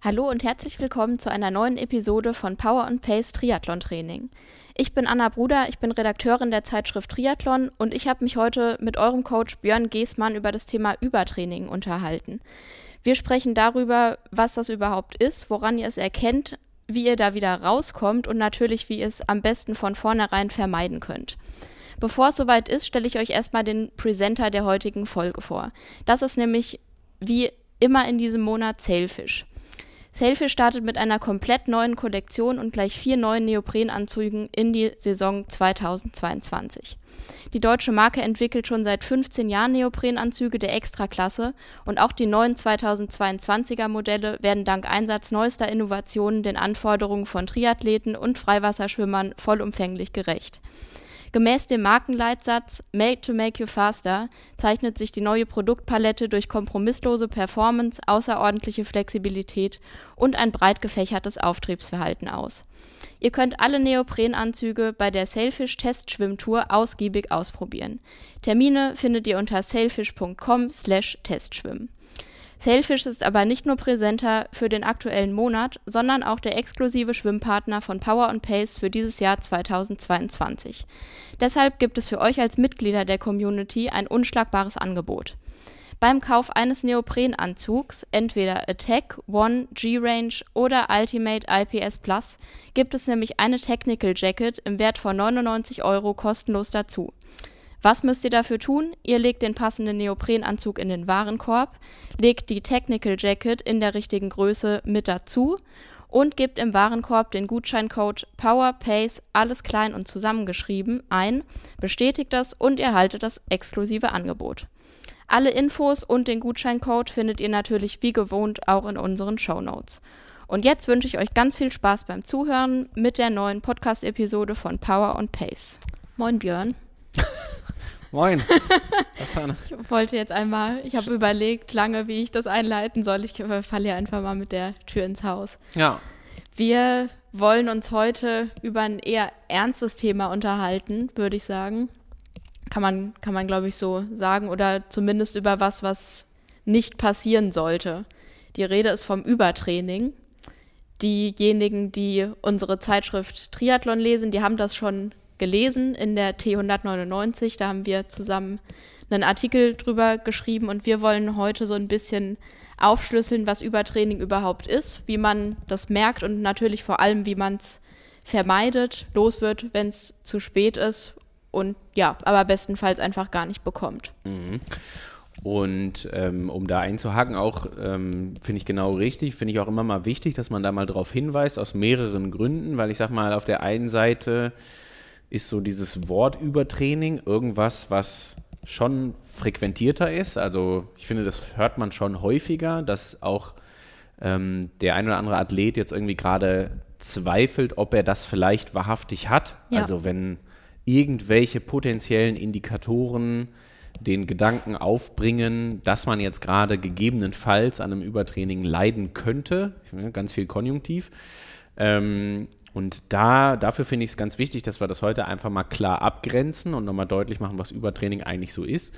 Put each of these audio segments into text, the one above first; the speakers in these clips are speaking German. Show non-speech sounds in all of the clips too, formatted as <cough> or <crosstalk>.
Hallo und herzlich willkommen zu einer neuen Episode von Power and Pace Triathlon Training. Ich bin Anna Bruder, ich bin Redakteurin der Zeitschrift Triathlon und ich habe mich heute mit eurem Coach Björn Geßmann über das Thema Übertraining unterhalten. Wir sprechen darüber, was das überhaupt ist, woran ihr es erkennt, wie ihr da wieder rauskommt und natürlich, wie ihr es am besten von vornherein vermeiden könnt. Bevor es soweit ist, stelle ich euch erstmal den Presenter der heutigen Folge vor. Das ist nämlich wie immer in diesem Monat Sailfish. Sailfish startet mit einer komplett neuen Kollektion und gleich vier neuen Neoprenanzügen in die Saison 2022. Die deutsche Marke entwickelt schon seit 15 Jahren Neoprenanzüge der Extraklasse und auch die neuen 2022er Modelle werden dank Einsatz neuester Innovationen den Anforderungen von Triathleten und Freiwasserschwimmern vollumfänglich gerecht. Gemäß dem Markenleitsatz Made to Make You Faster zeichnet sich die neue Produktpalette durch kompromisslose Performance, außerordentliche Flexibilität und ein breit gefächertes Auftriebsverhalten aus. Ihr könnt alle Neoprenanzüge bei der Sailfish Testschwimmtour ausgiebig ausprobieren. Termine findet ihr unter sailfish.com/testschwimmen. Sailfish ist aber nicht nur präsenter für den aktuellen Monat, sondern auch der exklusive Schwimmpartner von Power and Pace für dieses Jahr 2022. Deshalb gibt es für euch als Mitglieder der Community ein unschlagbares Angebot. Beim Kauf eines Neoprenanzugs, entweder Attack, One, G-Range oder Ultimate IPS Plus, gibt es nämlich eine Technical Jacket im Wert von 99 Euro kostenlos dazu. Was müsst ihr dafür tun? Ihr legt den passenden Neoprenanzug in den Warenkorb, legt die Technical Jacket in der richtigen Größe mit dazu und gebt im Warenkorb den Gutscheincode POWERPACE, alles klein und zusammengeschrieben, ein, bestätigt das und erhaltet das exklusive Angebot. Alle Infos und den Gutscheincode findet ihr natürlich wie gewohnt auch in unseren Show Notes. Und jetzt wünsche ich euch ganz viel Spaß beim Zuhören mit der neuen Podcast-Episode von Power und Pace. Moin Björn. <laughs> Moin. <laughs> Ich wollte jetzt einmal, ich habe überlegt lange, wie ich das einleiten soll. Ich falle ja einfach mal mit der Tür ins Haus. Ja. Wir wollen uns heute über ein eher ernstes Thema unterhalten, würde ich sagen. Kann man, kann man glaube ich, so sagen. Oder zumindest über was, was nicht passieren sollte. Die Rede ist vom Übertraining. Diejenigen, die unsere Zeitschrift Triathlon lesen, die haben das schon gelesen in der T199. Da haben wir zusammen einen Artikel drüber geschrieben und wir wollen heute so ein bisschen aufschlüsseln, was Übertraining überhaupt ist, wie man das merkt und natürlich vor allem, wie man es vermeidet, los wird, wenn es zu spät ist und ja, aber bestenfalls einfach gar nicht bekommt. Und ähm, um da einzuhaken, auch ähm, finde ich genau richtig, finde ich auch immer mal wichtig, dass man da mal drauf hinweist, aus mehreren Gründen, weil ich sag mal, auf der einen Seite ist so dieses Wort Übertraining irgendwas, was schon frequentierter ist. Also ich finde, das hört man schon häufiger, dass auch ähm, der ein oder andere Athlet jetzt irgendwie gerade zweifelt, ob er das vielleicht wahrhaftig hat. Ja. Also wenn irgendwelche potenziellen Indikatoren den Gedanken aufbringen, dass man jetzt gerade gegebenenfalls an einem Übertraining leiden könnte, ganz viel Konjunktiv. Ähm, und da, dafür finde ich es ganz wichtig, dass wir das heute einfach mal klar abgrenzen und nochmal deutlich machen, was Übertraining eigentlich so ist.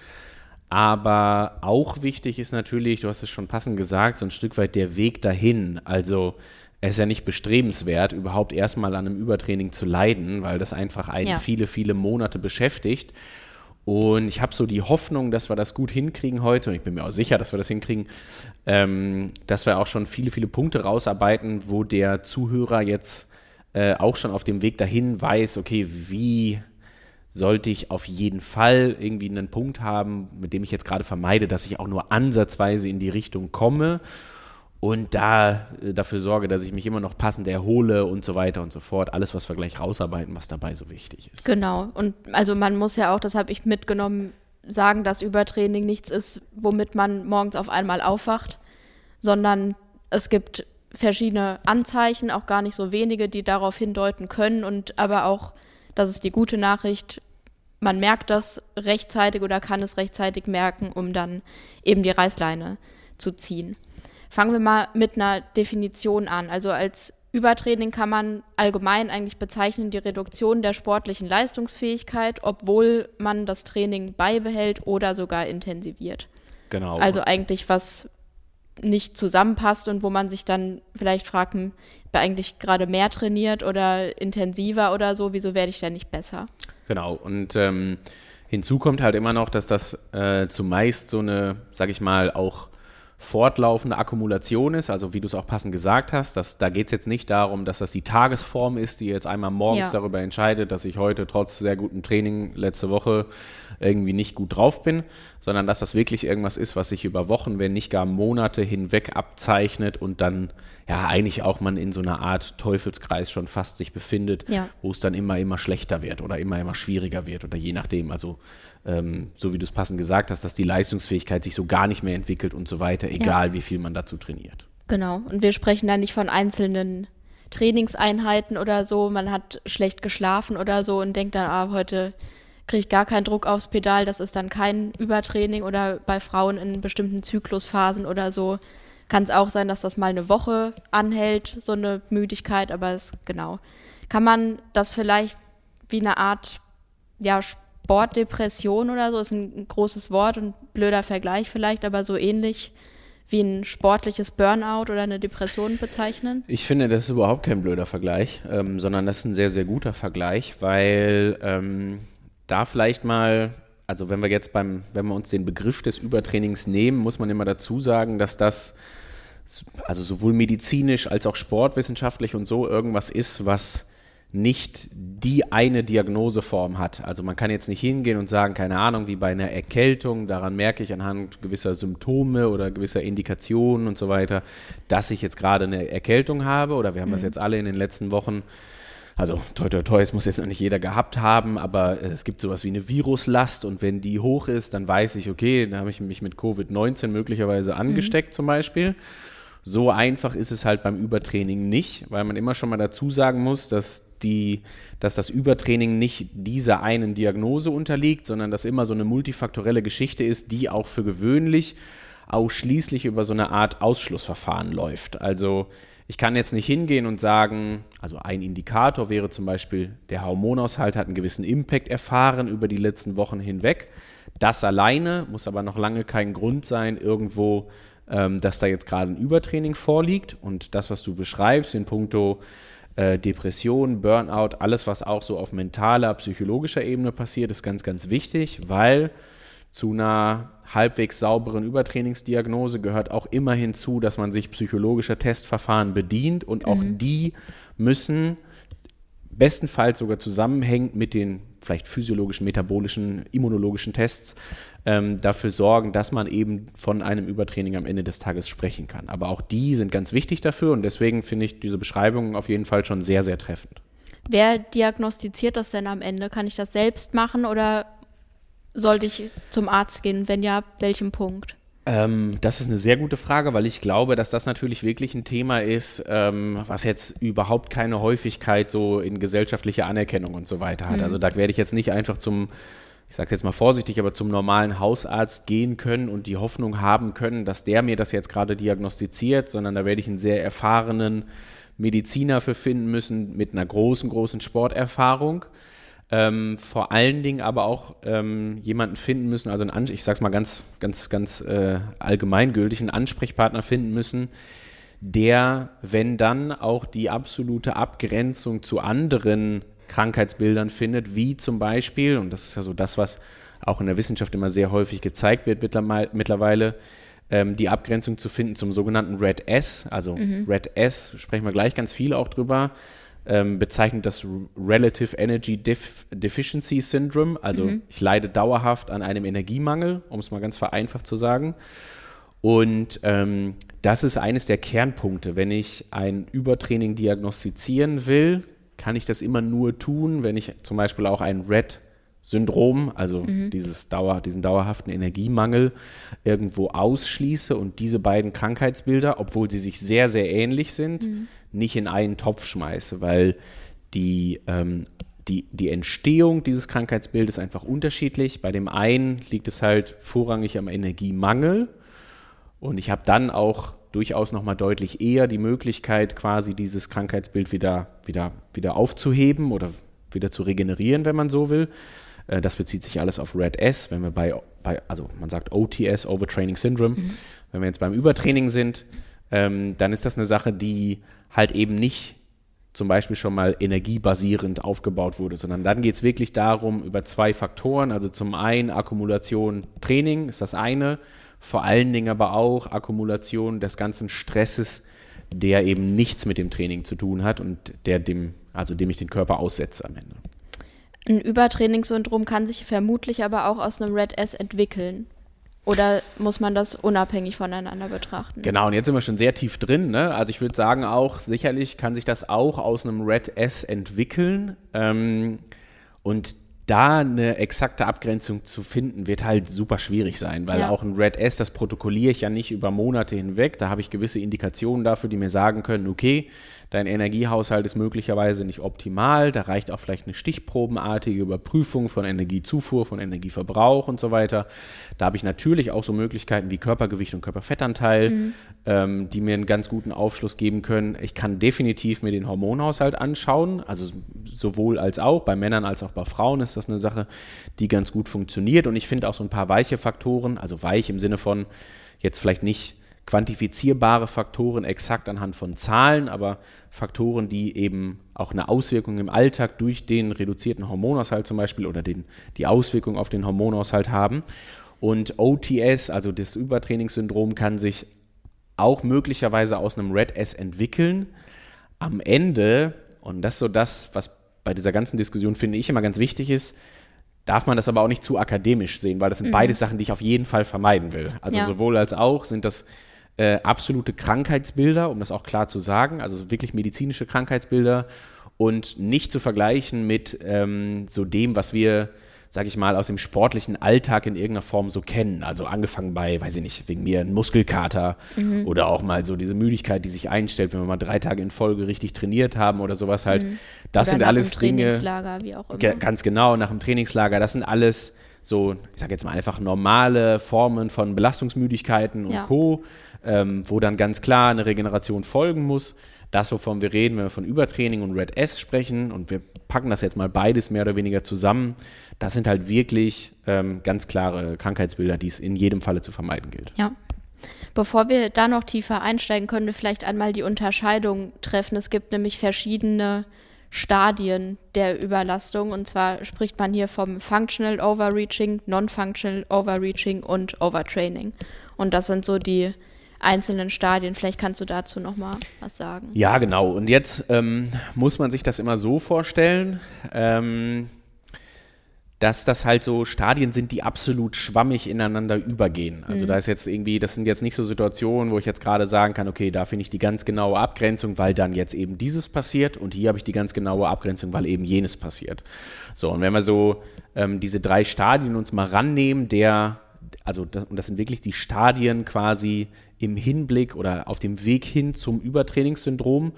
Aber auch wichtig ist natürlich, du hast es schon passend gesagt, so ein Stück weit der Weg dahin. Also es ist ja nicht bestrebenswert, überhaupt erstmal an einem Übertraining zu leiden, weil das einfach einen Ja. viele, viele Monate beschäftigt. Und ich habe so die Hoffnung, dass wir das gut hinkriegen heute. Und ich bin mir auch sicher, dass wir das hinkriegen, ähm, dass wir auch schon viele, viele Punkte rausarbeiten, wo der Zuhörer jetzt äh, auch schon auf dem Weg dahin weiß, okay, wie sollte ich auf jeden Fall irgendwie einen Punkt haben, mit dem ich jetzt gerade vermeide, dass ich auch nur ansatzweise in die Richtung komme und da äh, dafür sorge, dass ich mich immer noch passend erhole und so weiter und so fort. Alles, was wir gleich rausarbeiten, was dabei so wichtig ist. Genau. Und also man muss ja auch, das habe ich mitgenommen, sagen, dass Übertraining nichts ist, womit man morgens auf einmal aufwacht, sondern es gibt verschiedene Anzeichen, auch gar nicht so wenige, die darauf hindeuten können und aber auch, das ist die gute Nachricht, man merkt das rechtzeitig oder kann es rechtzeitig merken, um dann eben die Reißleine zu ziehen. Fangen wir mal mit einer Definition an. Also als Übertraining kann man allgemein eigentlich bezeichnen die Reduktion der sportlichen Leistungsfähigkeit, obwohl man das Training beibehält oder sogar intensiviert. Genau. Also eigentlich was nicht zusammenpasst und wo man sich dann vielleicht fragt, hm, ich bin eigentlich gerade mehr trainiert oder intensiver oder so, wieso werde ich denn nicht besser? Genau. Und ähm, hinzu kommt halt immer noch, dass das äh, zumeist so eine, sag ich mal, auch fortlaufende Akkumulation ist, also wie du es auch passend gesagt hast, dass, da geht es jetzt nicht darum, dass das die Tagesform ist, die jetzt einmal morgens Ja. darüber entscheidet, dass ich heute trotz sehr gutem Training letzte Woche irgendwie nicht gut drauf bin, sondern dass das wirklich irgendwas ist, was sich über Wochen, wenn nicht gar Monate hinweg abzeichnet und dann ja eigentlich auch man in so einer Art Teufelskreis schon fast sich befindet, Ja. wo es dann immer, immer schlechter wird oder immer, immer schwieriger wird oder je nachdem. Also ähm, so wie du es passend gesagt hast, dass die Leistungsfähigkeit sich so gar nicht mehr entwickelt und so weiter, egal wie viel man dazu trainiert. Genau. Und wir sprechen da nicht von einzelnen Trainingseinheiten oder so. Man hat schlecht geschlafen oder so und denkt dann, ah, heute kriege ich gar keinen Druck aufs Pedal. Das ist dann kein Übertraining oder bei Frauen in bestimmten Zyklusphasen oder so. Kann es auch sein, dass das mal eine Woche anhält, so eine Müdigkeit, aber es genau. Kann man das vielleicht wie eine Art ja, Sportdepression oder so, ist ein großes Wort und blöder Vergleich vielleicht, aber so ähnlich wie ein sportliches Burnout oder eine Depression bezeichnen? Ich finde, das ist überhaupt kein blöder Vergleich, ähm, sondern das ist ein sehr, sehr guter Vergleich, weil ähm, da vielleicht mal, also wenn wir jetzt beim, wenn wir uns den Begriff des Übertrainings nehmen, muss man immer dazu sagen, dass das also sowohl medizinisch als auch sportwissenschaftlich und so irgendwas ist, was nicht die eine Diagnoseform hat. Also man kann jetzt nicht hingehen und sagen, keine Ahnung, wie bei einer Erkältung, daran merke ich anhand gewisser Symptome oder gewisser Indikationen und so weiter, dass ich jetzt gerade eine Erkältung habe oder wir haben das jetzt alle in den letzten Wochen also toi toi toi, es muss jetzt noch nicht jeder gehabt haben, aber es gibt sowas wie eine Viruslast und wenn die hoch ist, dann weiß ich, okay, da habe ich mich mit Covid-19 möglicherweise angesteckt zum Beispiel. So einfach ist es halt beim Übertraining nicht, weil man immer schon mal dazu sagen muss, dass, die, dass das Übertraining nicht dieser einen Diagnose unterliegt, sondern dass immer so eine multifaktorelle Geschichte ist, die auch für gewöhnlich ausschließlich über so eine Art Ausschlussverfahren läuft. Also ich kann jetzt nicht hingehen und sagen, also ein Indikator wäre zum Beispiel, der Hormonaushalt hat einen gewissen Impact erfahren über die letzten Wochen hinweg. Das alleine muss aber noch lange kein Grund sein, irgendwo, ähm, dass da jetzt gerade ein Übertraining vorliegt. Und das, was du beschreibst in puncto äh, Depression, Burnout, alles, was auch so auf mentaler, psychologischer Ebene passiert, ist ganz, ganz wichtig, weil zu einer halbwegs sauberen Übertrainingsdiagnose gehört auch immer hinzu, dass man sich psychologischer Testverfahren bedient und auch die müssen bestenfalls sogar zusammenhängend mit den vielleicht physiologischen, metabolischen, immunologischen Tests ähm, dafür sorgen, dass man eben von einem Übertraining am Ende des Tages sprechen kann. Aber auch die sind ganz wichtig dafür und deswegen finde ich diese Beschreibungen auf jeden Fall schon sehr, sehr treffend. Wer diagnostiziert das denn am Ende? Kann ich das selbst machen oder sollte ich zum Arzt gehen? Wenn ja, welchem Punkt? Ähm, das ist eine sehr gute Frage, weil ich glaube, dass das natürlich wirklich ein Thema ist, ähm, was jetzt überhaupt keine Häufigkeit so in gesellschaftlicher Anerkennung und so weiter hat. Also da werde ich jetzt nicht einfach zum, ich sage jetzt mal vorsichtig, aber zum normalen Hausarzt gehen können und die Hoffnung haben können, dass der mir das jetzt gerade diagnostiziert, sondern da werde ich einen sehr erfahrenen Mediziner für finden müssen mit einer großen, großen Sporterfahrung. Ähm, vor allen Dingen aber auch ähm, jemanden finden müssen, also einen, ich sag's mal ganz, ganz, ganz äh, allgemeingültig, einen Ansprechpartner finden müssen, der, wenn dann auch die absolute Abgrenzung zu anderen Krankheitsbildern findet, wie zum Beispiel, und das ist ja so das, was auch in der Wissenschaft immer sehr häufig gezeigt wird mittlerweile, mittlerweile ähm, die Abgrenzung zu finden zum sogenannten Red S. Also Red S sprechen wir gleich ganz viel auch drüber. Ähm, bezeichnet das Relative Energy Def Deficiency Syndrome. Also ich leide dauerhaft an einem Energiemangel, um es mal ganz vereinfacht zu sagen. Und ähm, das ist eines der Kernpunkte. Wenn ich ein Übertraining diagnostizieren will, kann ich das immer nur tun, wenn ich zum Beispiel auch ein Red Syndrom, also dieses Dauer, diesen dauerhaften Energiemangel irgendwo ausschließe und diese beiden Krankheitsbilder, obwohl sie sich sehr, sehr ähnlich sind, nicht in einen Topf schmeiße, weil die, ähm, die, die Entstehung dieses Krankheitsbildes einfach unterschiedlich. Bei dem einen liegt es halt vorrangig am Energiemangel und ich habe dann auch durchaus nochmal deutlich eher die Möglichkeit, quasi dieses Krankheitsbild wieder, wieder, wieder aufzuheben oder wieder zu regenerieren, wenn man so will. Äh, Das bezieht sich alles auf Red S, wenn wir bei, bei also man sagt OTS, Overtraining Syndrome. Wenn wir jetzt beim Übertraining sind, ähm, dann ist das eine Sache, die halt eben nicht zum Beispiel schon mal energiebasierend aufgebaut wurde, sondern dann geht es wirklich darum, über zwei Faktoren, also zum einen Akkumulation Training ist das eine, vor allen Dingen aber auch Akkumulation des ganzen Stresses, der eben nichts mit dem Training zu tun hat und der dem, also dem ich den Körper aussetze am Ende. Ein Übertrainingssyndrom kann sich vermutlich aber auch aus einem Red S entwickeln. Oder muss man das unabhängig voneinander betrachten? Genau, und jetzt sind wir schon sehr tief drin. Ne? Also ich würde sagen auch, sicherlich kann sich das auch aus einem Red S entwickeln. Ähm, und da eine exakte Abgrenzung zu finden, wird halt super schwierig sein, weil Ja. auch ein Red S, das protokolliere ich ja nicht über Monate hinweg. Da habe ich gewisse Indikationen dafür, die mir sagen können, okay, dein Energiehaushalt ist möglicherweise nicht optimal. Da reicht auch vielleicht eine stichprobenartige Überprüfung von Energiezufuhr, von Energieverbrauch und so weiter. Da habe ich natürlich auch so Möglichkeiten wie Körpergewicht und Körperfettanteil, ähm, die mir einen ganz guten Aufschluss geben können. Ich kann definitiv mir den Hormonhaushalt anschauen, also sowohl als auch, bei Männern als auch bei Frauen ist das eine Sache, die ganz gut funktioniert. Und ich finde auch so ein paar weiche Faktoren, also weich im Sinne von jetzt vielleicht nicht quantifizierbare Faktoren exakt anhand von Zahlen, aber Faktoren, die eben auch eine Auswirkung im Alltag durch den reduzierten Hormonhaushalt zum Beispiel oder den, die Auswirkung auf den Hormonhaushalt haben. Und OTS, also das Übertrainingssyndrom, kann sich auch möglicherweise aus einem Red S entwickeln. Am Ende, und das ist so das, was bei dieser ganzen Diskussion, finde ich, immer ganz wichtig ist, darf man das aber auch nicht zu akademisch sehen, weil das sind beides Sachen, die ich auf jeden Fall vermeiden will. Also Ja. sowohl als auch sind das äh, absolute Krankheitsbilder, um das auch klar zu sagen, also wirklich medizinische Krankheitsbilder und nicht zu vergleichen mit ähm, so dem, was wir, sage ich mal, aus dem sportlichen Alltag in irgendeiner Form so kennen. Also angefangen bei, weiß ich nicht, wegen mir ein Muskelkater oder auch mal so diese Müdigkeit, die sich einstellt, wenn wir mal drei Tage in Folge richtig trainiert haben oder sowas halt. Das Oder sind alles Dinge. Trainingslager, wie auch immer. Ganz genau, nach dem Trainingslager. Das sind alles so, ich sage jetzt mal einfach normale Formen von Belastungsmüdigkeiten und Ja. Co., ähm, wo dann ganz klar eine Regeneration folgen muss. Das, wovon wir reden, wenn wir von Übertraining und Red S sprechen, und wir packen das jetzt mal beides mehr oder weniger zusammen, das sind halt wirklich ähm, ganz klare Krankheitsbilder, die es in jedem Falle zu vermeiden gilt. Ja. Bevor wir da noch tiefer einsteigen, können wir vielleicht einmal die Unterscheidung treffen. Es gibt nämlich verschiedene Stadien der Überlastung. Und zwar spricht man hier vom Functional Overreaching, Non-Functional Overreaching und Overtraining. Und das sind so die einzelnen Stadien. Vielleicht kannst du dazu noch mal was sagen. Ja, genau. Und jetzt ähm, muss man sich das immer so vorstellen, ähm, dass das halt so Stadien sind, die absolut schwammig ineinander übergehen. Also da ist jetzt irgendwie, das sind jetzt nicht so Situationen, wo ich jetzt gerade sagen kann, okay, da finde ich die ganz genaue Abgrenzung, weil dann jetzt eben dieses passiert und hier habe ich die ganz genaue Abgrenzung, weil eben jenes passiert. So, und wenn wir so ähm, diese drei Stadien uns mal rannehmen, der also das, und das sind wirklich die Stadien quasi im Hinblick oder auf dem Weg hin zum Übertrainingssyndrom,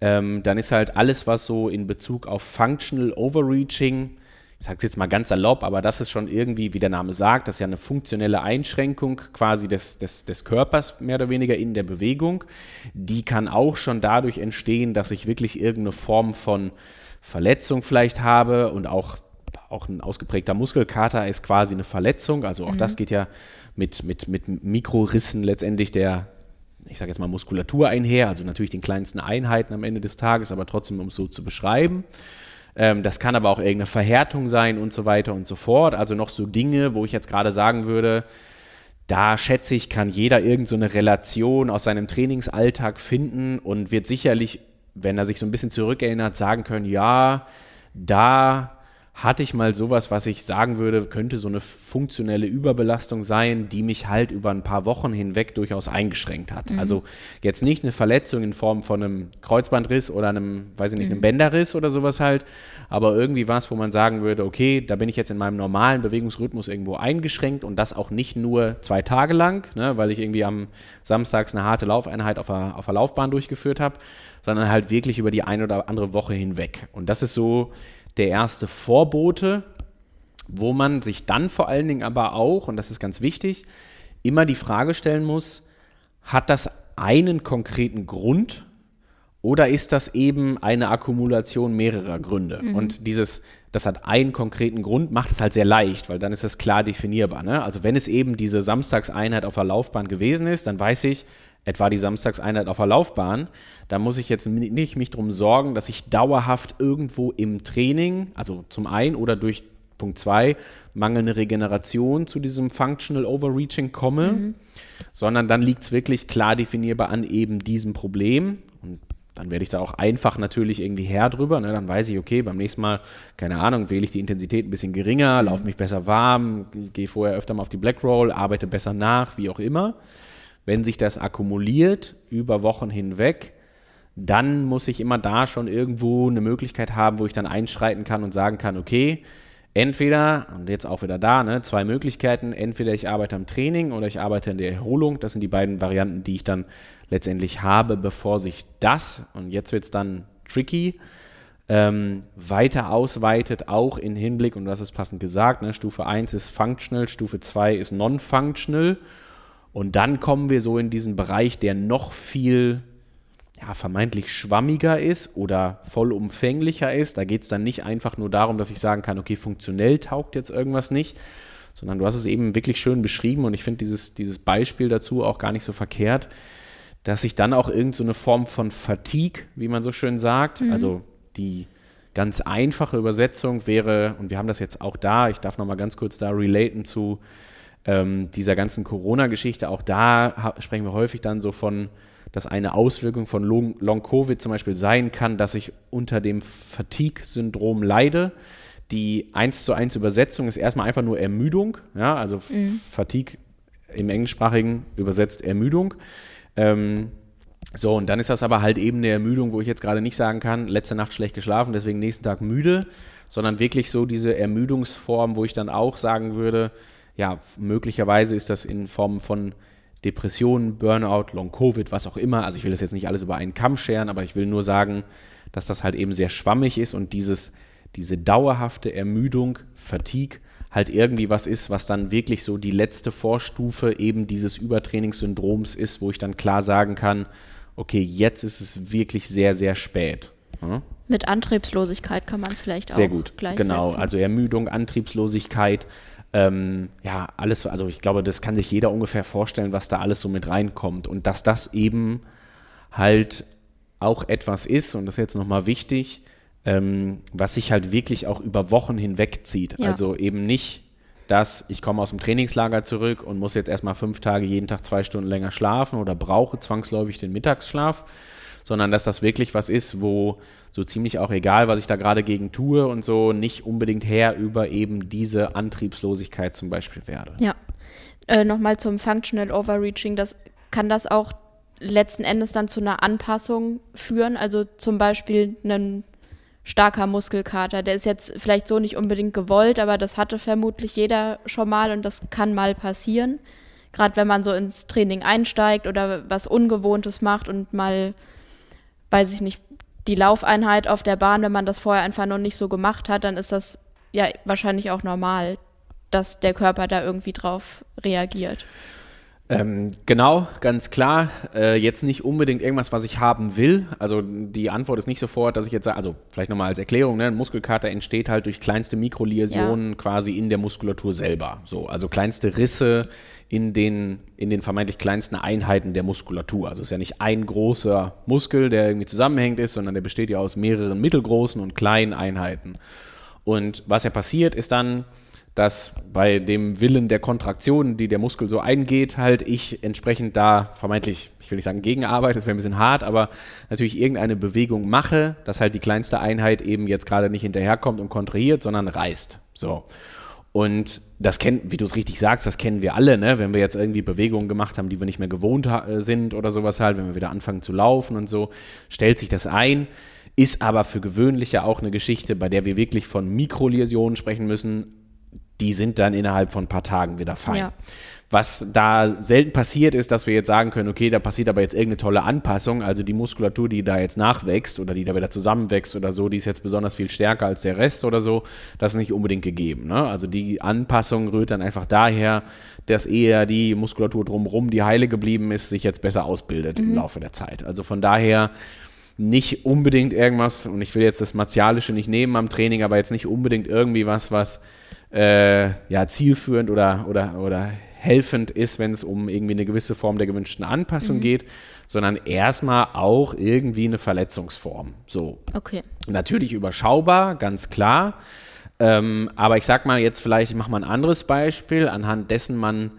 ähm, dann ist halt alles, was so in Bezug auf Functional Overreaching, ich sage es jetzt mal ganz salopp, aber das ist schon irgendwie, wie der Name sagt, das ist ja eine funktionelle Einschränkung quasi des, des, des Körpers mehr oder weniger in der Bewegung. Die kann auch schon dadurch entstehen, dass ich wirklich irgendeine Form von Verletzung vielleicht habe und auch auch ein ausgeprägter Muskelkater ist quasi eine Verletzung. Also auch das geht ja mit, mit, mit Mikrorissen letztendlich der, ich sage jetzt mal Muskulatur einher, also natürlich den kleinsten Einheiten am Ende des Tages, aber trotzdem, um es so zu beschreiben. Ähm, das kann aber auch irgendeine Verhärtung sein und so weiter und so fort. Also noch so Dinge, wo ich jetzt gerade sagen würde, da schätze ich, kann jeder irgendeine so Relation aus seinem Trainingsalltag finden und wird sicherlich wenn er sich so ein bisschen zurückerinnert, sagen können, ja, da hatte ich mal sowas, was ich sagen würde, könnte so eine funktionelle Überbelastung sein, die mich halt über ein paar Wochen hinweg durchaus eingeschränkt hat. Mhm. Also jetzt nicht eine Verletzung in Form von einem Kreuzbandriss oder einem, weiß ich nicht, einem mhm. Bänderriss oder sowas halt, aber irgendwie was, wo man sagen würde, okay, da bin ich jetzt in meinem normalen Bewegungsrhythmus irgendwo eingeschränkt und das auch nicht nur zwei Tage lang, ne, weil ich irgendwie am Samstags eine harte Laufeinheit auf der, auf der Laufbahn durchgeführt habe, sondern halt wirklich über die eine oder andere Woche hinweg. Und das ist so der erste Vorbote, wo man sich dann vor allen Dingen aber auch, und das ist ganz wichtig, immer die Frage stellen muss, hat das einen konkreten Grund oder ist das eben eine Akkumulation mehrerer Gründe? Mhm. Und dieses, das hat einen konkreten Grund, macht es halt sehr leicht, weil dann ist es klar definierbar. Ne? Also wenn es eben diese Samstagseinheit auf der Laufbahn gewesen ist, dann weiß ich, etwa die Samstagseinheit auf der Laufbahn, da muss ich jetzt nicht mich darum sorgen, dass ich dauerhaft irgendwo im Training, also zum einen oder durch Punkt 2, mangelnde Regeneration zu diesem Functional Overreaching komme, mhm. sondern dann liegt es wirklich klar definierbar an eben diesem Problem. Und dann werde ich da auch einfach natürlich irgendwie her drüber. Ne? Dann weiß ich, okay, beim nächsten Mal, keine Ahnung, wähle ich die Intensität ein bisschen geringer, mhm. laufe mich besser warm, gehe vorher öfter mal auf die Black Roll, arbeite besser nach, wie auch immer. Wenn sich das akkumuliert über Wochen hinweg, dann muss ich immer da schon irgendwo eine Möglichkeit haben, wo ich dann einschreiten kann und sagen kann, okay, entweder, und jetzt auch wieder da, ne, zwei Möglichkeiten, entweder ich arbeite am Training oder ich arbeite in der Erholung. Das sind die beiden Varianten, die ich dann letztendlich habe, bevor sich das, und jetzt wird es dann tricky, ähm, weiter ausweitet, auch in Hinblick, und das ist passend gesagt, ne, Stufe 1 ist functional, Stufe 2 ist non-functional. Und dann kommen wir so in diesen Bereich, der noch viel ja, vermeintlich schwammiger ist oder vollumfänglicher ist. Da geht es dann nicht einfach nur darum, dass ich sagen kann, okay, funktionell taugt jetzt irgendwas nicht, sondern du hast es eben wirklich schön beschrieben und ich finde dieses, dieses Beispiel dazu auch gar nicht so verkehrt, dass sich dann auch irgendeine so Form von Fatigue, wie man so schön sagt, mhm. also die ganz einfache Übersetzung wäre, und wir haben das jetzt auch da, ich darf nochmal ganz kurz da relaten zu ähm, dieser ganzen Corona-Geschichte, auch da sprechen wir häufig dann so von, dass eine Auswirkung von Long-Covid zum Beispiel sein kann, dass ich unter dem Fatigue-Syndrom leide. Die 1 zu 1 Übersetzung ist erstmal einfach nur Ermüdung, ja, also mhm. Fatigue im Englischsprachigen übersetzt Ermüdung. Ähm, so, und dann ist das aber halt eben eine Ermüdung, wo ich jetzt gerade nicht sagen kann, letzte Nacht schlecht geschlafen, deswegen nächsten Tag müde, sondern wirklich so diese Ermüdungsform, wo ich dann auch sagen würde, ja, möglicherweise ist das in Form von Depressionen, Burnout, Long-Covid, was auch immer. Also ich will das jetzt nicht alles über einen Kamm scheren, aber ich will nur sagen, dass das halt eben sehr schwammig ist und dieses, diese dauerhafte Ermüdung, Fatigue, halt irgendwie was ist, was dann wirklich so die letzte Vorstufe eben dieses Übertrainingssyndroms ist, wo ich dann klar sagen kann, okay, jetzt ist es wirklich sehr, sehr spät. Ja? Mit Antriebslosigkeit kann man es vielleicht sehr auch gut, gleichsetzen. Genau, also Ermüdung, Antriebslosigkeit, ähm, ja, alles, also ich glaube, das kann sich jeder ungefähr vorstellen, was da alles so mit reinkommt. Und dass das eben halt auch etwas ist, und das ist jetzt nochmal wichtig, ähm, was sich halt wirklich auch über Wochen hinweg zieht. Ja. Also eben nicht, dass ich komme aus dem Trainingslager zurück und muss jetzt erstmal fünf Tage jeden Tag zwei Stunden länger schlafen oder brauche zwangsläufig den Mittagsschlaf, sondern dass das wirklich was ist, wo so ziemlich auch egal, was ich da gerade gegen tue und so, nicht unbedingt her über eben diese Antriebslosigkeit zum Beispiel werde. Ja. Äh, Nochmal zum Functional Overreaching, das kann das auch letzten Endes dann zu einer Anpassung führen. Also zum Beispiel ein starker Muskelkater, der ist jetzt vielleicht so nicht unbedingt gewollt, aber das hatte vermutlich jeder schon mal und das kann mal passieren. Gerade wenn man so ins Training einsteigt oder was Ungewohntes macht und mal weiß ich nicht, die Laufeinheit auf der Bahn, wenn man das vorher einfach noch nicht so gemacht hat, dann ist das ja wahrscheinlich auch normal, dass der Körper da irgendwie drauf reagiert. Ähm, genau, ganz klar. Äh, jetzt nicht unbedingt irgendwas, was ich haben will. Also die Antwort ist nicht sofort, dass ich jetzt sage, also vielleicht nochmal als Erklärung, ne, ein Muskelkater entsteht halt durch kleinste Mikroläsionen ja. quasi in der Muskulatur selber. So, also kleinste Risse in den, in den vermeintlich kleinsten Einheiten der Muskulatur. Also es ist ja nicht ein großer Muskel, der irgendwie zusammenhängt ist, sondern der besteht ja aus mehreren mittelgroßen und kleinen Einheiten. Und was ja passiert, ist dann, dass bei dem Willen der Kontraktion, die der Muskel so eingeht, halt ich entsprechend da vermeintlich, ich will nicht sagen gegenarbeite, das wäre ein bisschen hart, aber natürlich irgendeine Bewegung mache, dass halt die kleinste Einheit eben jetzt gerade nicht hinterherkommt und kontrahiert, sondern reißt. So. Und das kennen, wie du es richtig sagst, das kennen wir alle, ne? wenn wir jetzt irgendwie Bewegungen gemacht haben, die wir nicht mehr gewohnt äh, sind oder sowas halt, wenn wir wieder anfangen zu laufen und so, stellt sich das ein, ist aber für gewöhnlich ja auch eine Geschichte, bei der wir wirklich von Mikroläsionen sprechen müssen, die sind dann innerhalb von ein paar Tagen wieder fein. Ja. Was da selten passiert ist, dass wir jetzt sagen können, okay, da passiert aber jetzt irgendeine tolle Anpassung, also die Muskulatur, die da jetzt nachwächst oder die da wieder zusammenwächst oder so, die ist jetzt besonders viel stärker als der Rest oder so, das ist nicht unbedingt gegeben. Ne? Also die Anpassung rührt dann einfach daher, dass eher die Muskulatur drumherum, die heile geblieben ist, sich jetzt besser ausbildet mhm. im Laufe der Zeit. Also von daher nicht unbedingt irgendwas, und ich will jetzt das Martialische nicht nehmen am Training, aber jetzt nicht unbedingt irgendwie was, was äh, ja, zielführend oder, oder, oder helfend ist, wenn es um irgendwie eine gewisse Form der gewünschten Anpassung mhm. geht, sondern erstmal auch irgendwie eine Verletzungsform. So. Okay. Natürlich überschaubar, ganz klar. Ähm, aber ich sag mal jetzt vielleicht, ich mache mal ein anderes Beispiel, anhand dessen man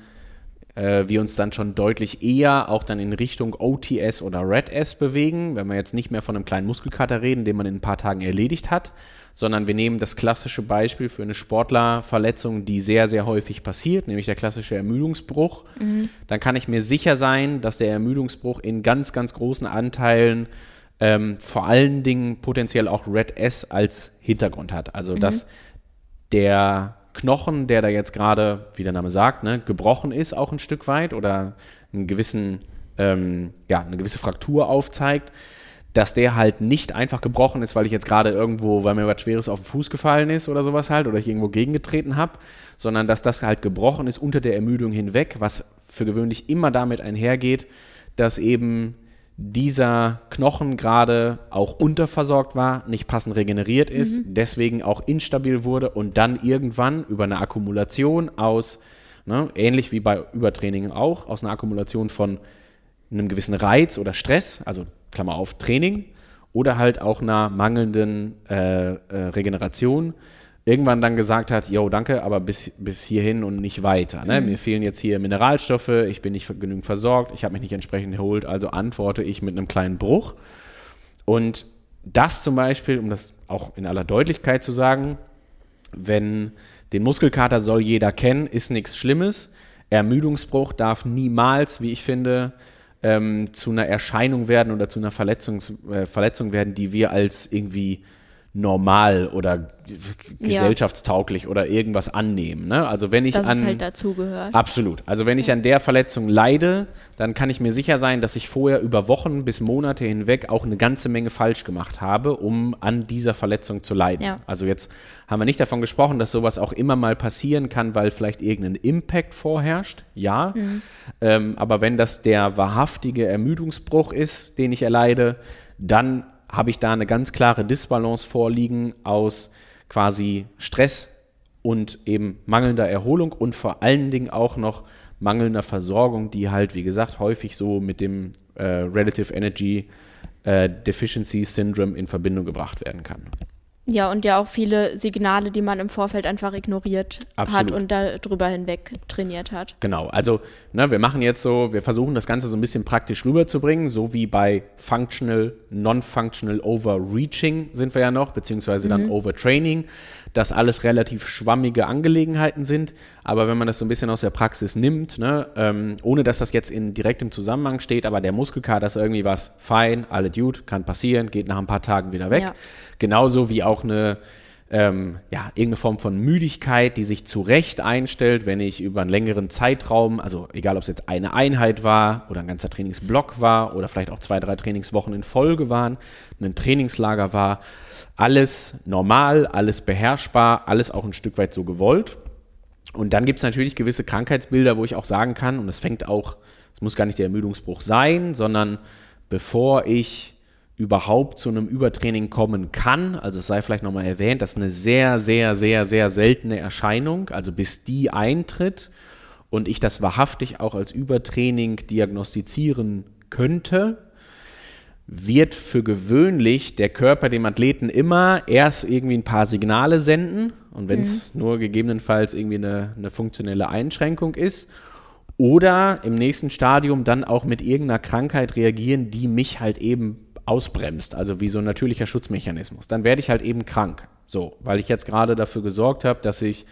äh, wir uns dann schon deutlich eher auch dann in Richtung OTS oder Red S bewegen, wenn wir jetzt nicht mehr von einem kleinen Muskelkater reden, den man in ein paar Tagen erledigt hat, sondern wir nehmen das klassische Beispiel für eine Sportlerverletzung, die sehr, sehr häufig passiert, nämlich der klassische Ermüdungsbruch. Mhm. Dann kann ich mir sicher sein, dass der Ermüdungsbruch in ganz, ganz großen Anteilen ähm, vor allen Dingen potenziell auch Red S als Hintergrund hat. Also mhm. dass der Knochen, der da jetzt gerade, wie der Name sagt, ne, gebrochen ist, auch ein Stück weit oder einen gewissen, ähm, ja, eine gewisse Fraktur aufzeigt, dass der halt nicht einfach gebrochen ist, weil ich jetzt gerade irgendwo, weil mir was Schweres auf den Fuß gefallen ist oder sowas halt, oder ich irgendwo gegengetreten habe, sondern dass das halt gebrochen ist unter der Ermüdung hinweg, was für gewöhnlich immer damit einhergeht, dass eben dieser Knochen gerade auch unterversorgt war, nicht passend regeneriert ist, mhm. deswegen auch instabil wurde und dann irgendwann über eine Akkumulation aus, ne, ähnlich wie bei Übertraining auch, aus einer Akkumulation von einem gewissen Reiz oder Stress, also Klammer auf, Training oder halt auch einer mangelnden äh, äh, Regeneration irgendwann dann gesagt hat, yo, danke, aber bis, bis hierhin und nicht weiter. Ne? Mhm. Mir fehlen jetzt hier Mineralstoffe, ich bin nicht genügend versorgt, ich habe mich nicht entsprechend erholt, also antworte ich mit einem kleinen Bruch. Und das zum Beispiel, um das auch in aller Deutlichkeit zu sagen, wenn den Muskelkater soll jeder kennen, ist nichts Schlimmes. Ermüdungsbruch darf niemals, wie ich finde, ähm, zu einer Erscheinung werden oder zu einer Verletzungs, äh, Verletzung werden, die wir als irgendwie normal oder gesellschaftstauglich ja. oder irgendwas annehmen. Ne? Also wenn ich Dass an halt dazugehört. Absolut. Also wenn ich an der Verletzung leide, dann kann ich mir sicher sein, dass ich vorher über Wochen bis Monate hinweg auch eine ganze Menge falsch gemacht habe, um an dieser Verletzung zu leiden. Ja. Also jetzt haben wir nicht davon gesprochen, dass sowas auch immer mal passieren kann, weil vielleicht irgendein Impact vorherrscht. Ja. Mhm. Ähm, aber wenn das der wahrhaftige Ermüdungsbruch ist, den ich erleide, dann habe ich da eine ganz klare Disbalance vorliegen aus quasi Stress und eben mangelnder Erholung und vor allen Dingen auch noch mangelnder Versorgung, die halt, wie gesagt, häufig so mit dem äh, Relative Energy äh, Deficiency Syndrome in Verbindung gebracht werden kann. Ja, und ja auch viele Signale, die man im Vorfeld einfach ignoriert Absolut. hat und darüber hinweg trainiert hat. Genau, also ne, wir machen jetzt so, wir versuchen das Ganze so ein bisschen praktisch rüberzubringen, so wie bei Functional, Non-Functional Overreaching sind wir ja noch, beziehungsweise dann mhm. Overtraining, dass alles relativ schwammige Angelegenheiten sind, aber wenn man das so ein bisschen aus der Praxis nimmt, ne, ähm, ohne dass das jetzt in direktem Zusammenhang steht, aber der Muskelkater ist irgendwie was, fein, alle Dude, kann passieren, geht nach ein paar Tagen wieder weg. Ja Genauso wie auch eine, ähm, ja, irgendeine Form von Müdigkeit, die sich zu Recht einstellt, wenn ich über einen längeren Zeitraum, also egal ob es jetzt eine Einheit war oder ein ganzer Trainingsblock war oder vielleicht auch zwei, drei Trainingswochen in Folge waren, ein Trainingslager war, alles normal, alles beherrschbar, alles auch ein Stück weit so gewollt. Und dann gibt es natürlich gewisse Krankheitsbilder, wo ich auch sagen kann, und das fängt auch, es muss gar nicht der Ermüdungsbruch sein, sondern bevor ich überhaupt zu einem Übertraining kommen kann. Also es sei vielleicht nochmal erwähnt, das ist eine sehr, sehr, sehr, sehr seltene Erscheinung. Also bis die eintritt und ich das wahrhaftig auch als Übertraining diagnostizieren könnte, wird für gewöhnlich der Körper dem Athleten immer erst irgendwie ein paar Signale senden Und wenn es nur gegebenenfalls irgendwie eine, eine funktionelle Einschränkung ist. Oder im nächsten Stadium dann auch mit irgendeiner Krankheit reagieren, die mich halt eben ausbremst, also wie so ein natürlicher Schutzmechanismus. Dann werde ich halt eben krank. So, weil ich jetzt gerade dafür gesorgt habe, dass ich,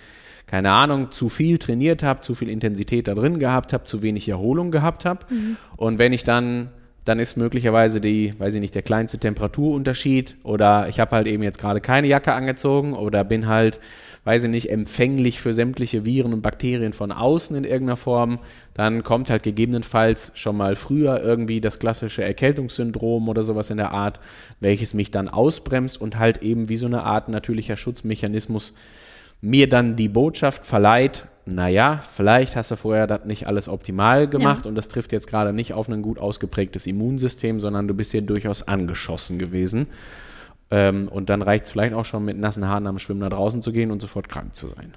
keine Ahnung, zu viel trainiert habe, zu viel Intensität da drin gehabt habe, zu wenig Erholung gehabt habe. Und wenn ich dann dann ist möglicherweise die, weiß ich nicht, der kleinste Temperaturunterschied oder ich habe halt eben jetzt gerade keine Jacke angezogen oder bin halt, weiß ich nicht, empfänglich für sämtliche Viren und Bakterien von außen in irgendeiner Form, dann kommt halt gegebenenfalls schon mal früher irgendwie das klassische Erkältungssyndrom oder sowas in der Art, welches mich dann ausbremst und halt eben wie so eine Art natürlicher Schutzmechanismus mir dann die Botschaft verleiht, naja, vielleicht hast du vorher das nicht alles optimal gemacht Ja. und das trifft jetzt gerade nicht auf ein gut ausgeprägtes Immunsystem, sondern du bist hier durchaus angeschossen gewesen. Ähm, und dann reicht es vielleicht auch schon mit nassen Haaren am Schwimmen nach draußen zu gehen und sofort krank zu sein.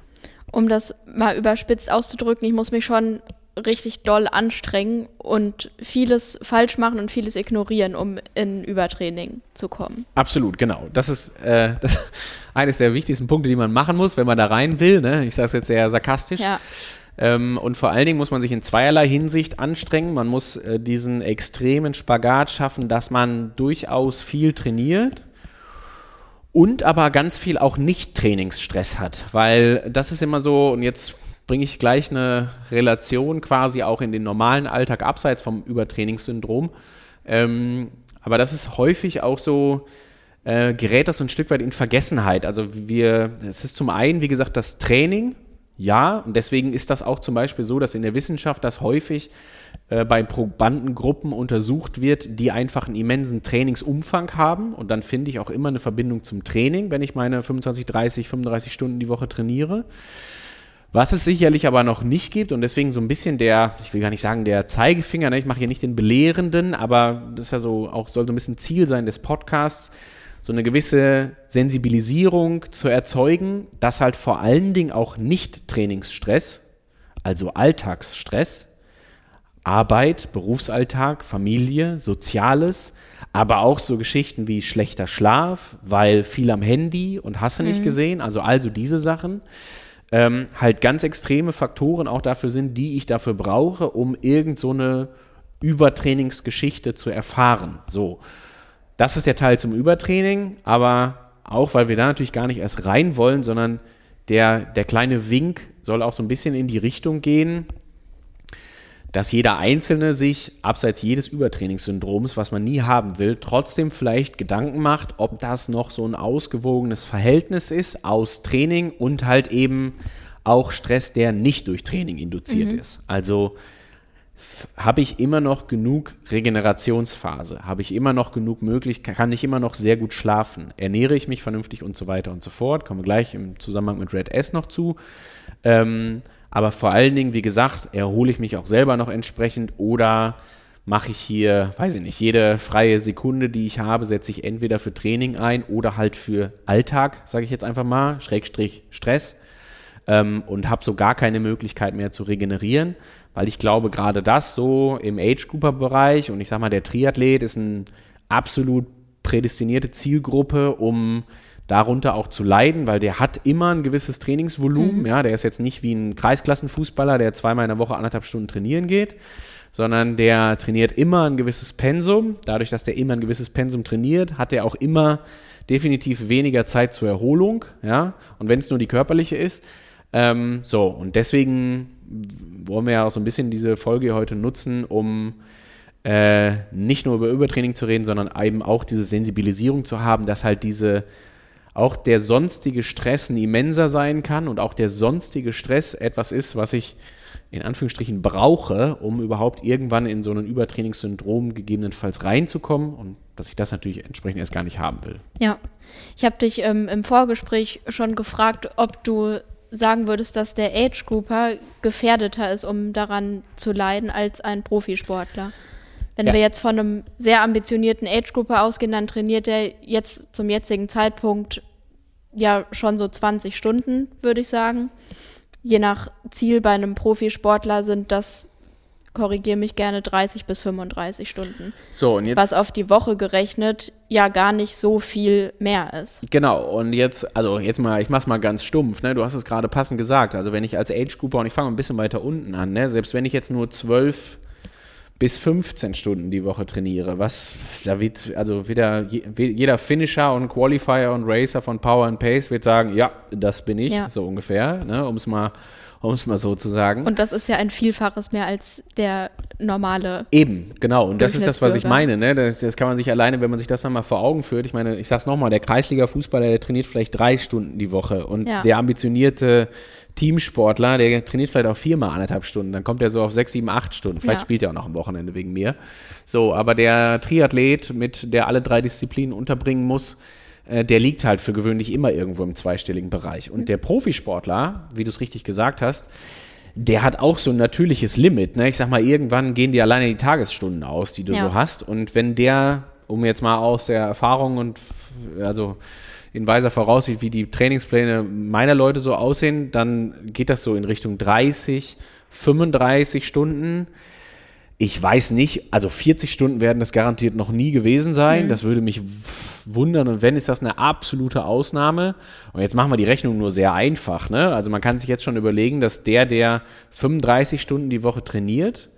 Um das mal überspitzt auszudrücken, ich muss mich schon richtig doll anstrengen und vieles falsch machen und vieles ignorieren, um in Übertraining zu kommen. Absolut, genau. Das ist äh, <laughs> das eines der wichtigsten Punkte, die man machen muss, wenn man da rein will. Ne? Ich sage es jetzt sehr sarkastisch. Ja. Ähm, und vor allen Dingen muss man sich in zweierlei Hinsicht anstrengen. Man muss äh, diesen extremen Spagat schaffen, dass man durchaus viel trainiert und aber ganz viel auch Nicht-Trainingsstress hat. Weil das ist immer so, und jetzt bringe ich gleich eine Relation quasi auch in den normalen Alltag abseits vom Übertrainingssyndrom. Ähm, aber das ist häufig auch so, äh, gerät das so ein Stück weit in Vergessenheit. Also wir, es ist zum einen, wie gesagt, das Training, ja, und deswegen ist das auch zum Beispiel so, dass in der Wissenschaft das häufig äh, bei Probandengruppen untersucht wird, die einfach einen immensen Trainingsumfang haben. Und dann finde ich auch immer eine Verbindung zum Training, wenn ich meine 25, 30, 35 Stunden die Woche trainiere. Was es sicherlich aber noch nicht gibt und deswegen so ein bisschen der, ich will gar nicht sagen der Zeigefinger, ne, ich mache hier nicht den Belehrenden, aber das ist ja so auch soll so ein bisschen Ziel sein des Podcasts, so eine gewisse Sensibilisierung zu erzeugen, dass halt vor allen Dingen auch nicht Trainingsstress, also Alltagsstress, Arbeit, Berufsalltag, Familie, Soziales, aber auch so Geschichten wie schlechter Schlaf, weil viel am Handy und hasse nicht gesehen, also also diese Sachen, ähm, halt ganz extreme Faktoren auch dafür sind, die ich dafür brauche, um irgend so eine Übertrainingsgeschichte zu erfahren. So, das ist der Teil zum Übertraining, aber auch, weil wir da natürlich gar nicht erst rein wollen, sondern der, der kleine Wink soll auch so ein bisschen in die Richtung gehen, dass jeder Einzelne sich abseits jedes Übertrainingssyndroms, was man nie haben will, trotzdem vielleicht Gedanken macht, ob das noch so ein ausgewogenes Verhältnis ist aus Training und halt eben auch Stress, der nicht durch Training induziert ist. Also habe ich immer noch genug Regenerationsphase, habe ich immer noch genug Möglichkeit, kann ich immer noch sehr gut schlafen, ernähre ich mich vernünftig und so weiter und so fort, kommen wir gleich im Zusammenhang mit Red S noch zu. Ähm, aber vor allen Dingen, wie gesagt, erhole ich mich auch selber noch entsprechend oder mache ich hier, weiß ich nicht, jede freie Sekunde, die ich habe, setze ich entweder für Training ein oder halt für Alltag, sage ich jetzt einfach mal, Schrägstrich Stress ähm, und habe so gar keine Möglichkeit mehr zu regenerieren, weil ich glaube, gerade das so im Age-Grouper-Bereich und ich sag mal, der Triathlet ist eine absolut prädestinierte Zielgruppe, um darunter auch zu leiden, weil der hat immer ein gewisses Trainingsvolumen. Ja, der ist jetzt nicht wie ein Kreisklassenfußballer, der zweimal in der Woche anderthalb Stunden trainieren geht, sondern der trainiert immer ein gewisses Pensum. Dadurch, dass der immer ein gewisses Pensum trainiert, hat er auch immer definitiv weniger Zeit zur Erholung. Ja, und wenn es nur die körperliche ist. Ähm, so, und deswegen wollen wir ja auch so ein bisschen diese Folge heute nutzen, um äh, nicht nur über Übertraining zu reden, sondern eben auch diese Sensibilisierung zu haben, dass halt diese auch der sonstige Stress ein immenser sein kann und auch der sonstige Stress etwas ist, was ich in Anführungsstrichen brauche, um überhaupt irgendwann in so ein Übertrainingssyndrom gegebenenfalls reinzukommen und dass ich das natürlich entsprechend erst gar nicht haben will. Ja, ich habe dich ähm, im Vorgespräch schon gefragt, ob du sagen würdest, dass der Age Grouper gefährdeter ist, um daran zu leiden, als ein Profisportler. Wenn Ja. wir jetzt von einem sehr ambitionierten Age Grouper ausgehen, dann trainiert er jetzt zum jetzigen Zeitpunkt ja schon so 20 Stunden, würde ich sagen. Je nach Ziel bei einem Profisportler sind das korrigiere mich gerne, 30 bis 35 Stunden. So, und jetzt. Was auf die Woche gerechnet ja gar nicht so viel mehr ist. Genau, und jetzt, also jetzt mal, ich mach's mal ganz stumpf, ne? Du hast es gerade passend gesagt. Also wenn ich als Age Grouper und ich fange ein bisschen weiter unten an, ne? Selbst wenn ich jetzt nur 12 bis 15 Stunden die Woche trainiere, was da wird, also wieder jeder Finisher und Qualifier und Racer von Power and Pace wird sagen, ja, das bin ich, Ja. so ungefähr, ne? Um es mal, mal so zu sagen. Und das ist ja ein Vielfaches mehr als der normale. Eben, genau. Und das ist das, was ich meine. Ne? Das, das kann man sich alleine, wenn man sich das dann mal vor Augen führt. Ich meine, ich sag's nochmal, der Kreisliga-Fußballer, der trainiert vielleicht drei Stunden die Woche. Und Ja. der ambitionierte Teamsportler, der trainiert vielleicht auch viermal anderthalb Stunden. Dann kommt er so auf sechs, sieben, acht Stunden. Vielleicht Ja. spielt er auch noch am Wochenende wegen mir. So, aber der Triathlet, mit der alle drei Disziplinen unterbringen muss, äh, der liegt halt für gewöhnlich immer irgendwo im zweistelligen Bereich. Und der Profisportler, wie du es richtig gesagt hast, der hat auch so ein natürliches Limit. Ne? Ich sag mal, irgendwann gehen dir alleine die Tagesstunden aus, die du Ja. so hast. Und wenn der, um jetzt mal aus der Erfahrung und also in weiser Voraussicht, wie die Trainingspläne meiner Leute so aussehen, dann geht das so in Richtung 30, 35 Stunden. Ich weiß nicht, also 40 Stunden werden das garantiert noch nie gewesen sein. Das würde mich wundern. Und wenn, ist das eine absolute Ausnahme. Und jetzt machen wir die Rechnung nur sehr einfach. Ne? Also man kann sich jetzt schon überlegen, dass der, der 35 Stunden die Woche trainiert,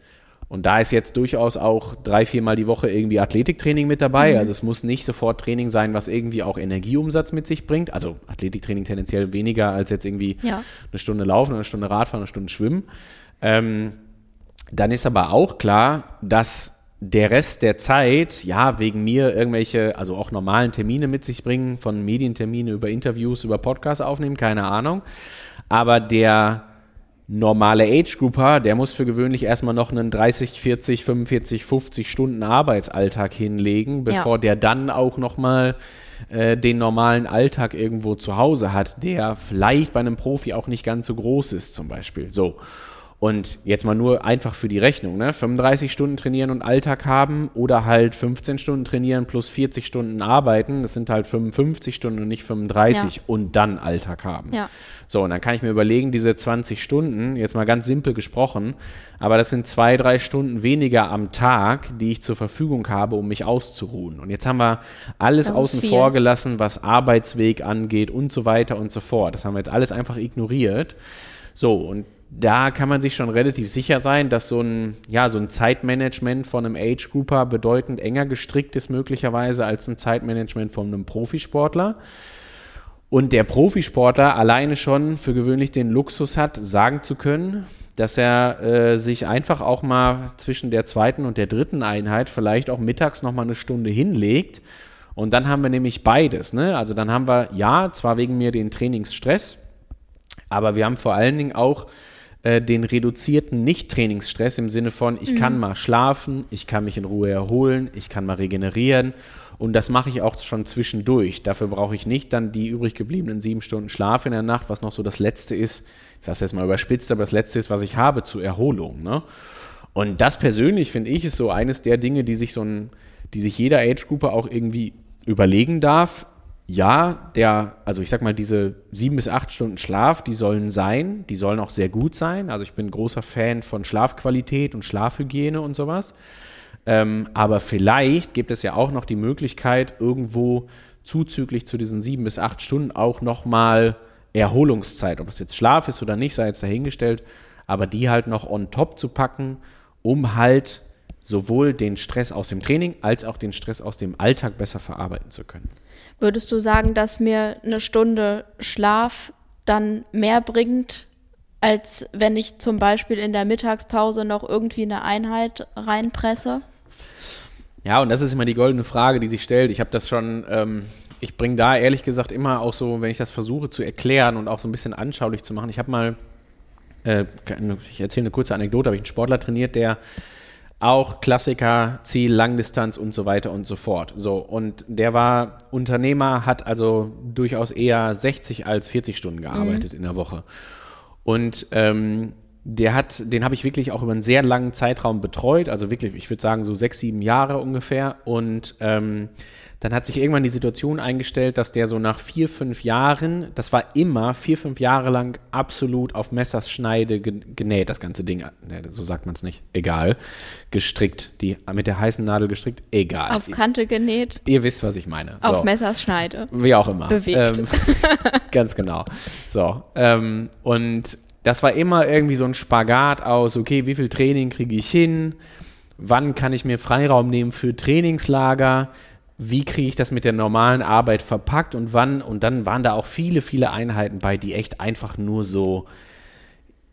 und da ist jetzt durchaus auch drei, viermal die Woche irgendwie Athletiktraining mit dabei. Also es muss nicht sofort Training sein, was irgendwie auch Energieumsatz mit sich bringt. Also Athletiktraining tendenziell weniger als jetzt irgendwie Ja. eine Stunde laufen, eine Stunde Radfahren, eine Stunde schwimmen. Ähm, dann ist aber auch klar, dass der Rest der Zeit, ja, wegen mir irgendwelche, also auch normalen Termine mit sich bringen, von Medientermine über Interviews, über Podcasts aufnehmen, keine Ahnung. Aber der normale Age-Grouper, der muss für gewöhnlich erstmal noch einen 30, 40, 45, 50 Stunden Arbeitsalltag hinlegen, bevor der dann auch nochmal äh, den normalen Alltag irgendwo zu Hause hat, der vielleicht bei einem Profi auch nicht ganz so groß ist, zum Beispiel. So. Und jetzt mal nur einfach für die Rechnung, ne? 35 Stunden trainieren und Alltag haben oder halt 15 Stunden trainieren plus 40 Stunden arbeiten, das sind halt 55 Stunden und nicht 35 Ja. und dann Alltag haben. Ja. So, und dann kann ich mir überlegen, diese 20 Stunden, jetzt mal ganz simpel gesprochen, aber das sind zwei, drei Stunden weniger am Tag, die ich zur Verfügung habe, um mich auszuruhen. Und jetzt haben wir alles Das außen vor gelassen, was Arbeitsweg angeht und so weiter und so fort. Das haben wir jetzt alles einfach ignoriert. So, und da kann man sich schon relativ sicher sein, dass so ein, ja, so ein Zeitmanagement von einem Age-Grouper bedeutend enger gestrickt ist, möglicherweise, als ein Zeitmanagement von einem Profisportler. Und der Profisportler alleine schon für gewöhnlich den Luxus hat, sagen zu können, dass er äh, sich einfach auch mal zwischen der zweiten und der dritten Einheit vielleicht auch mittags noch mal eine Stunde hinlegt. Und dann haben wir nämlich beides. Ne? Also dann haben wir, ja, zwar wegen mir den Trainingsstress, aber wir haben vor allen Dingen auch äh, den reduzierten Nicht-Trainingsstress im Sinne von, ich kann mal schlafen, ich kann mich in Ruhe erholen, ich kann mal regenerieren und das mache ich auch schon zwischendurch. Dafür brauche ich nicht dann die übrig gebliebenen sieben Stunden Schlaf in der Nacht, was noch so das Letzte ist, ich sage es jetzt mal überspitzt, aber das Letzte ist, was ich habe zur Erholung. Ne? Und das persönlich, finde ich, ist so eines der Dinge, die sich so ein, die sich jeder Age-Grouper auch irgendwie überlegen darf. Ja, der, also ich sag mal, diese sieben bis acht Stunden Schlaf, die sollen sein, die sollen auch sehr gut sein. Also ich bin großer Fan von Schlafqualität und Schlafhygiene und sowas. Ähm, aber vielleicht gibt es ja auch noch die Möglichkeit, irgendwo zuzüglich zu diesen sieben bis acht Stunden auch nochmal Erholungszeit, ob das jetzt Schlaf ist oder nicht, sei jetzt dahingestellt, aber die halt noch on top zu packen, um halt sowohl den Stress aus dem Training als auch den Stress aus dem Alltag besser verarbeiten zu können. Würdest du sagen, dass mir eine Stunde Schlaf dann mehr bringt, als wenn ich zum Beispiel in der Mittagspause noch irgendwie eine Einheit reinpresse? Ja, und das ist immer die goldene Frage, die sich stellt. Ich habe das schon, ähm, ich bringe da ehrlich gesagt immer auch so, wenn ich das versuche zu erklären und auch so ein bisschen anschaulich zu machen. Ich habe mal, äh, ich erzähle eine kurze Anekdote, habe ich einen Sportler trainiert, der auch Klassiker, Ziel, Langdistanz und so weiter und so fort. So, und der war Unternehmer, hat also durchaus eher 60 als 40 Stunden gearbeitet in der Woche. Und ähm, der hat, den habe ich wirklich auch über einen sehr langen Zeitraum betreut, also wirklich, ich würde sagen, so sechs, sieben Jahre ungefähr. Und ähm, dann hat sich irgendwann die Situation eingestellt, dass der so nach vier, fünf Jahren, das war immer vier, fünf Jahre lang absolut auf Messerschneide genäht, das ganze Ding, ne, so sagt man es nicht, egal, gestrickt, die mit der heißen Nadel gestrickt, egal. Auf Kante genäht. Ihr wisst, was ich meine. So. Auf Messerschneide. Wie auch immer. Bewegt. Ähm, <laughs> ganz genau. So, ähm, und das war immer irgendwie so ein Spagat aus, okay, wie viel Training kriege ich hin? Wann kann ich mir Freiraum nehmen für Trainingslager? Wie kriege ich das mit der normalen Arbeit verpackt und wann? Und dann waren da auch viele, viele Einheiten bei, die echt einfach nur so,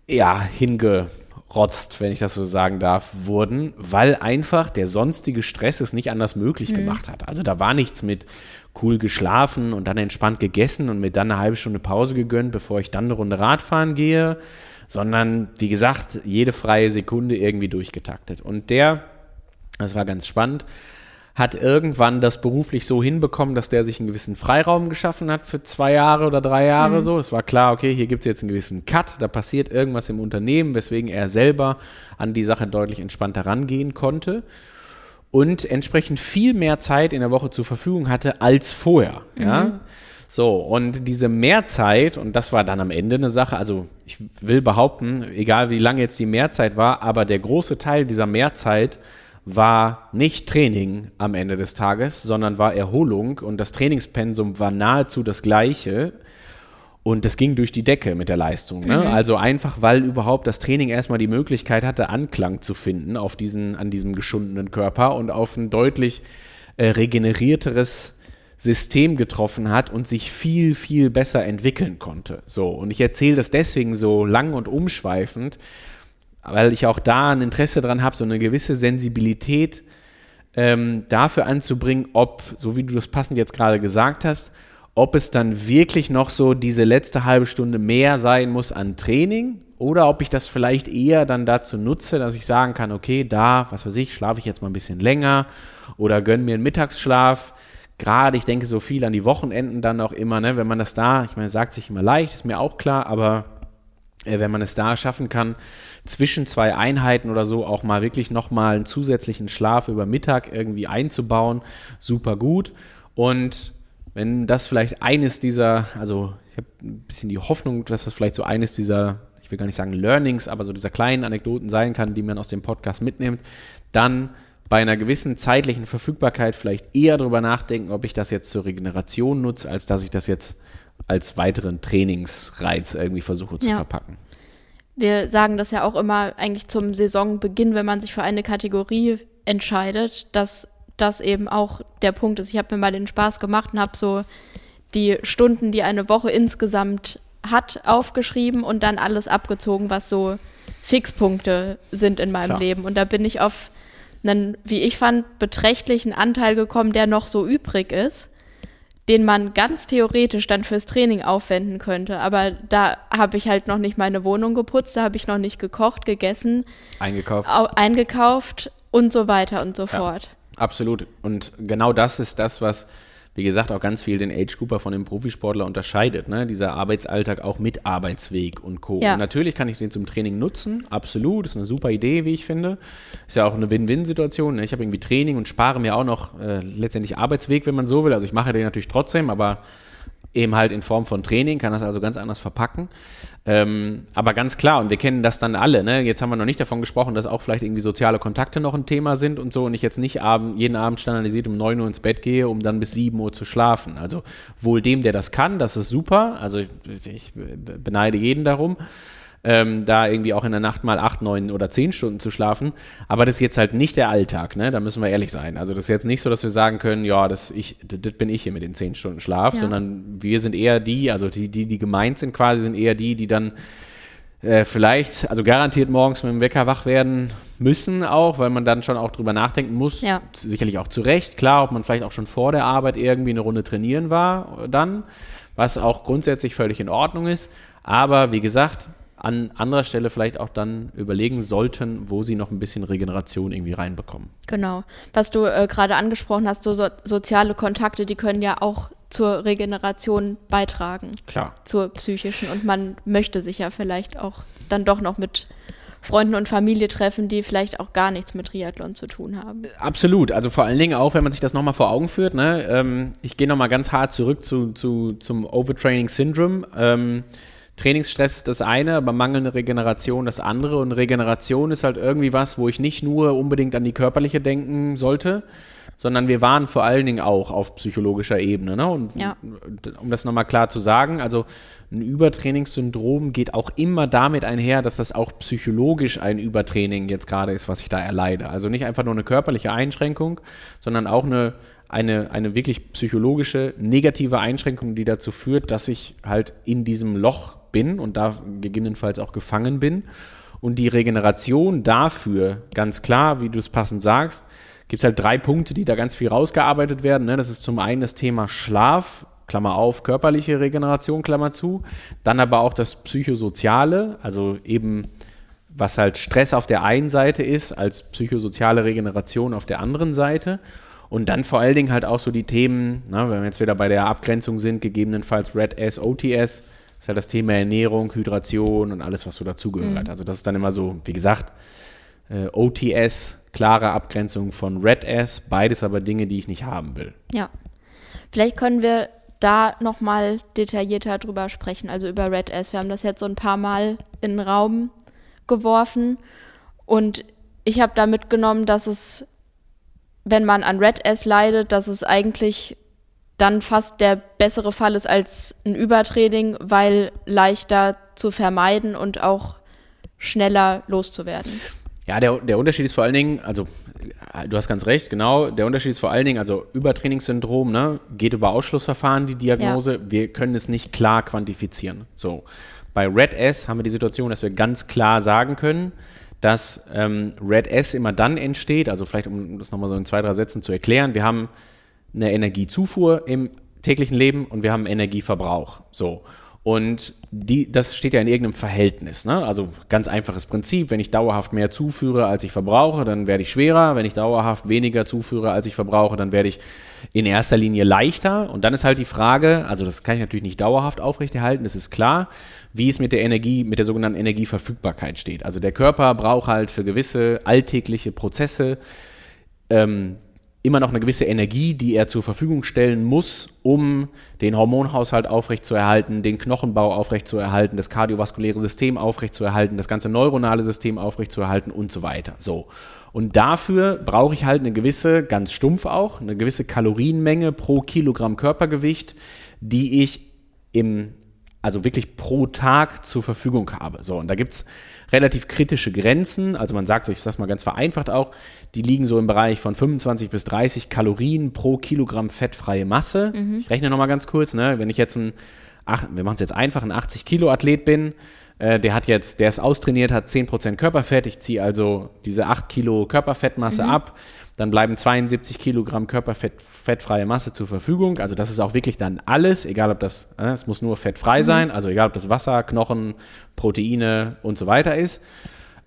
ja, hingerotzt, wenn ich das so sagen darf, wurden, weil einfach der sonstige Stress es nicht anders möglich mhm. gemacht hat. Also da war nichts mit cool geschlafen und dann entspannt gegessen und mir dann eine halbe Stunde Pause gegönnt, bevor ich dann eine Runde Radfahren gehe, sondern wie gesagt, jede freie Sekunde irgendwie durchgetaktet. Und der, das war ganz spannend, hat irgendwann das beruflich so hinbekommen, dass der sich einen gewissen Freiraum geschaffen hat für zwei Jahre oder drei Jahre mhm. so. Es war klar, okay, hier gibt es jetzt einen gewissen Cut, da passiert irgendwas im Unternehmen, weswegen er selber an die Sache deutlich entspannter rangehen konnte und entsprechend viel mehr Zeit in der Woche zur Verfügung hatte als vorher. Mhm. Ja. So, und diese Mehrzeit, und das war dann am Ende eine Sache, also ich will behaupten, egal wie lange jetzt die Mehrzeit war, aber der große Teil dieser Mehrzeit war nicht Training am Ende des Tages, sondern war Erholung und das Trainingspensum war nahezu das gleiche. Und das ging durch die Decke mit der Leistung. Ne? Mhm. Also einfach, weil überhaupt das Training erstmal die Möglichkeit hatte, Anklang zu finden auf diesen, an diesem geschundenen Körper und auf ein deutlich äh, regenerierteres System getroffen hat und sich viel, viel besser entwickeln konnte. So, und ich erzähle das deswegen so lang und umschweifend, weil ich auch da ein Interesse dran habe, so eine gewisse Sensibilität ähm, dafür anzubringen, ob, so wie du das passend jetzt gerade gesagt hast, ob es dann wirklich noch so diese letzte halbe Stunde mehr sein muss an Training oder ob ich das vielleicht eher dann dazu nutze, dass ich sagen kann, okay, da, was weiß ich, schlafe ich jetzt mal ein bisschen länger oder gönne mir einen Mittagsschlaf. Gerade, ich denke so viel an die Wochenenden dann auch immer, ne, wenn man das da, ich meine, sagt sich immer leicht, ist mir auch klar, aber wenn man es da schaffen kann, zwischen zwei Einheiten oder so auch mal wirklich nochmal einen zusätzlichen Schlaf über Mittag irgendwie einzubauen, super gut. Und wenn das vielleicht eines dieser, also ich habe ein bisschen die Hoffnung, dass das vielleicht so eines dieser, ich will gar nicht sagen Learnings, aber so dieser kleinen Anekdoten sein kann, die man aus dem Podcast mitnimmt, dann bei einer gewissen zeitlichen Verfügbarkeit vielleicht eher darüber nachdenken, ob ich das jetzt zur Regeneration nutze, als dass ich das jetzt als weiteren Trainingsreiz irgendwie versuche zu ja. verpacken. Wir sagen das ja auch immer eigentlich zum Saisonbeginn, wenn man sich für eine Kategorie entscheidet, dass das eben auch der Punkt ist. Ich habe mir mal den Spaß gemacht und habe so die Stunden, die eine Woche insgesamt hat, aufgeschrieben und dann alles abgezogen, was so Fixpunkte sind in meinem Klar. Leben. Und da bin ich auf einen, wie ich fand, beträchtlichen Anteil gekommen, der noch so übrig ist, den man ganz theoretisch dann fürs Training aufwenden könnte. Aber da habe ich halt noch nicht meine Wohnung geputzt, da habe ich noch nicht gekocht, gegessen, eingekauft, eingekauft und so weiter und so ja. fort. Absolut. Und genau das ist das, was, wie gesagt, auch ganz viel den Age Cooper von dem Profisportler unterscheidet. Ne? Dieser Arbeitsalltag auch mit Arbeitsweg und Co. Ja. Und natürlich kann ich den zum Training nutzen. Absolut. Das ist eine super Idee, wie ich finde. Ist ja auch eine Win-Win-Situation. Ne? Ich habe irgendwie Training und spare mir auch noch äh, letztendlich Arbeitsweg, wenn man so will. Also ich mache den natürlich trotzdem, aber eben halt in Form von Training, kann das also ganz anders verpacken. Ähm, aber ganz klar, und wir kennen das dann alle, ne? jetzt haben wir noch nicht davon gesprochen, dass auch vielleicht irgendwie soziale Kontakte noch ein Thema sind und so und ich jetzt nicht abend, jeden Abend standardisiert um 9 Uhr ins Bett gehe, um dann bis 7 Uhr zu schlafen. Also wohl dem, der das kann, das ist super, also ich, ich beneide jeden darum ähm, da irgendwie auch in der Nacht mal acht, neun oder zehn Stunden zu schlafen. Aber das ist jetzt halt nicht der Alltag, ne? Da müssen wir ehrlich sein. Also das ist jetzt nicht so, dass wir sagen können, ja, das, ich, das bin ich hier mit den zehn Stunden Schlaf, ja. sondern wir sind eher die, also die, die, die gemeint sind quasi, sind eher die, die dann äh, vielleicht, also garantiert morgens mit dem Wecker wach werden müssen auch, weil man dann schon auch drüber nachdenken muss. Ja. Sicherlich auch zu Recht, klar, ob man vielleicht auch schon vor der Arbeit irgendwie eine Runde trainieren war dann, was auch grundsätzlich völlig in Ordnung ist. Aber wie gesagt, an anderer Stelle vielleicht auch dann überlegen sollten, wo sie noch ein bisschen Regeneration irgendwie reinbekommen. Genau. Was du äh, gerade angesprochen hast, so, so, soziale Kontakte, die können ja auch zur Regeneration beitragen. Klar. Zur psychischen. Und man möchte sich ja vielleicht auch dann doch noch mit Freunden und Familie treffen, die vielleicht auch gar nichts mit Triathlon zu tun haben. Absolut. Also vor allen Dingen auch, wenn man sich das nochmal vor Augen führt. Ne? Ähm, ich gehe nochmal ganz hart zurück zu, zu, zum Overtraining Syndrome. Ähm, Trainingsstress ist das eine, aber mangelnde Regeneration das andere. Und Regeneration ist halt irgendwie was, wo ich nicht nur unbedingt an die körperliche denken sollte, sondern wir waren vor allen Dingen auch auf psychologischer Ebene. Ne? Und Ja. um das nochmal klar zu sagen, also ein Übertrainingssyndrom geht auch immer damit einher, dass das auch psychologisch ein Übertraining jetzt gerade ist, was ich da erleide. Also nicht einfach nur eine körperliche Einschränkung, sondern auch eine, eine, eine wirklich psychologische negative Einschränkung, die dazu führt, dass ich halt in diesem Loch bin und da gegebenenfalls auch gefangen bin. Und die Regeneration dafür, ganz klar, wie du es passend sagst, gibt es halt drei Punkte, die da ganz viel rausgearbeitet werden. Ne? Das ist zum einen das Thema Schlaf, Klammer auf, körperliche Regeneration, Klammer zu. Dann aber auch das Psychosoziale, also eben was halt Stress auf der einen Seite ist, als psychosoziale Regeneration auf der anderen Seite. Und dann vor allen Dingen halt auch so die Themen, na, wenn wir jetzt wieder bei der Abgrenzung sind, gegebenenfalls Red S, OTS, ist ja das Thema Ernährung, Hydration und alles, was so dazugehört. Also das ist dann immer so, wie gesagt, äh, OTS, klare Abgrenzung von Red S, beides aber Dinge, die ich nicht haben will. Ja. Vielleicht können wir da nochmal detaillierter drüber sprechen, also über Red S. Wir haben das jetzt so ein paar Mal in den Raum geworfen und ich habe da mitgenommen, dass es, wenn man an Red S leidet, dass es eigentlich dann fast der bessere Fall ist als ein Übertraining, weil leichter zu vermeiden und auch schneller loszuwerden. Ja, der, der Unterschied ist vor allen Dingen, also du hast ganz recht, genau, der Unterschied ist vor allen Dingen, also Übertrainingssyndrom, ne, geht über Ausschlussverfahren, die Diagnose, wir können es nicht klar quantifizieren. So. Bei Red S haben wir die Situation, dass wir ganz klar sagen können, dass ähm, Red S immer dann entsteht, also vielleicht um das nochmal so in zwei, drei Sätzen zu erklären, wir haben eine Energiezufuhr im täglichen Leben und wir haben Energieverbrauch. So. Und die, das steht ja in irgendeinem Verhältnis. Ne? Also ganz einfaches Prinzip. Wenn ich dauerhaft mehr zuführe, als ich verbrauche, dann werde ich schwerer. Wenn ich dauerhaft weniger zuführe, als ich verbrauche, dann werde ich in erster Linie leichter. Und dann ist halt die Frage, also das kann ich natürlich nicht dauerhaft aufrechterhalten, das ist klar, wie es mit der Energie, mit der sogenannten Energieverfügbarkeit steht. Also der Körper braucht halt für gewisse alltägliche Prozesse ähm, immer noch eine gewisse Energie, die er zur Verfügung stellen muss, um den Hormonhaushalt aufrechtzuerhalten, den Knochenbau aufrechtzuerhalten, das kardiovaskuläre System aufrechtzuerhalten, das ganze neuronale System aufrechtzuerhalten und so weiter. So. Und dafür brauche ich halt eine gewisse, ganz stumpf auch, eine gewisse Kalorienmenge pro Kilogramm Körpergewicht, die ich im, also wirklich pro Tag zur Verfügung habe. So, und da gibt es relativ kritische Grenzen. Also man sagt so, ich sage mal ganz vereinfacht auch, die liegen so im Bereich von 25 bis 30 Kalorien pro Kilogramm fettfreie Masse. Ich rechne nochmal ganz kurz, ne? wenn ich jetzt ein, ach, wir machen es jetzt einfach, ein 80 Kilo Athlet bin, äh, der hat jetzt, der ist austrainiert, hat 10% Körperfett, ich ziehe also diese 8 Kilo Körperfettmasse ab, dann bleiben 72 Kilogramm Körperfett, fettfreie Masse zur Verfügung. Also das ist auch wirklich dann alles, egal ob das, äh, es muss nur fettfrei sein, also egal ob das Wasser, Knochen, Proteine und so weiter ist.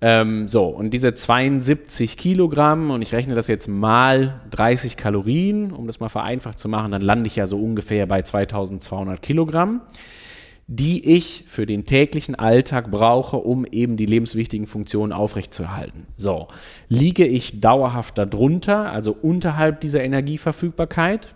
Ähm, so, und diese 72 Kilogramm, und ich rechne das jetzt mal 30 Kalorien, um das mal vereinfacht zu machen, dann lande ich ja so ungefähr bei 2200 Kilogramm, die ich für den täglichen Alltag brauche, um eben die lebenswichtigen Funktionen aufrechtzuerhalten. So, liege ich dauerhaft darunter, also unterhalb dieser Energieverfügbarkeit,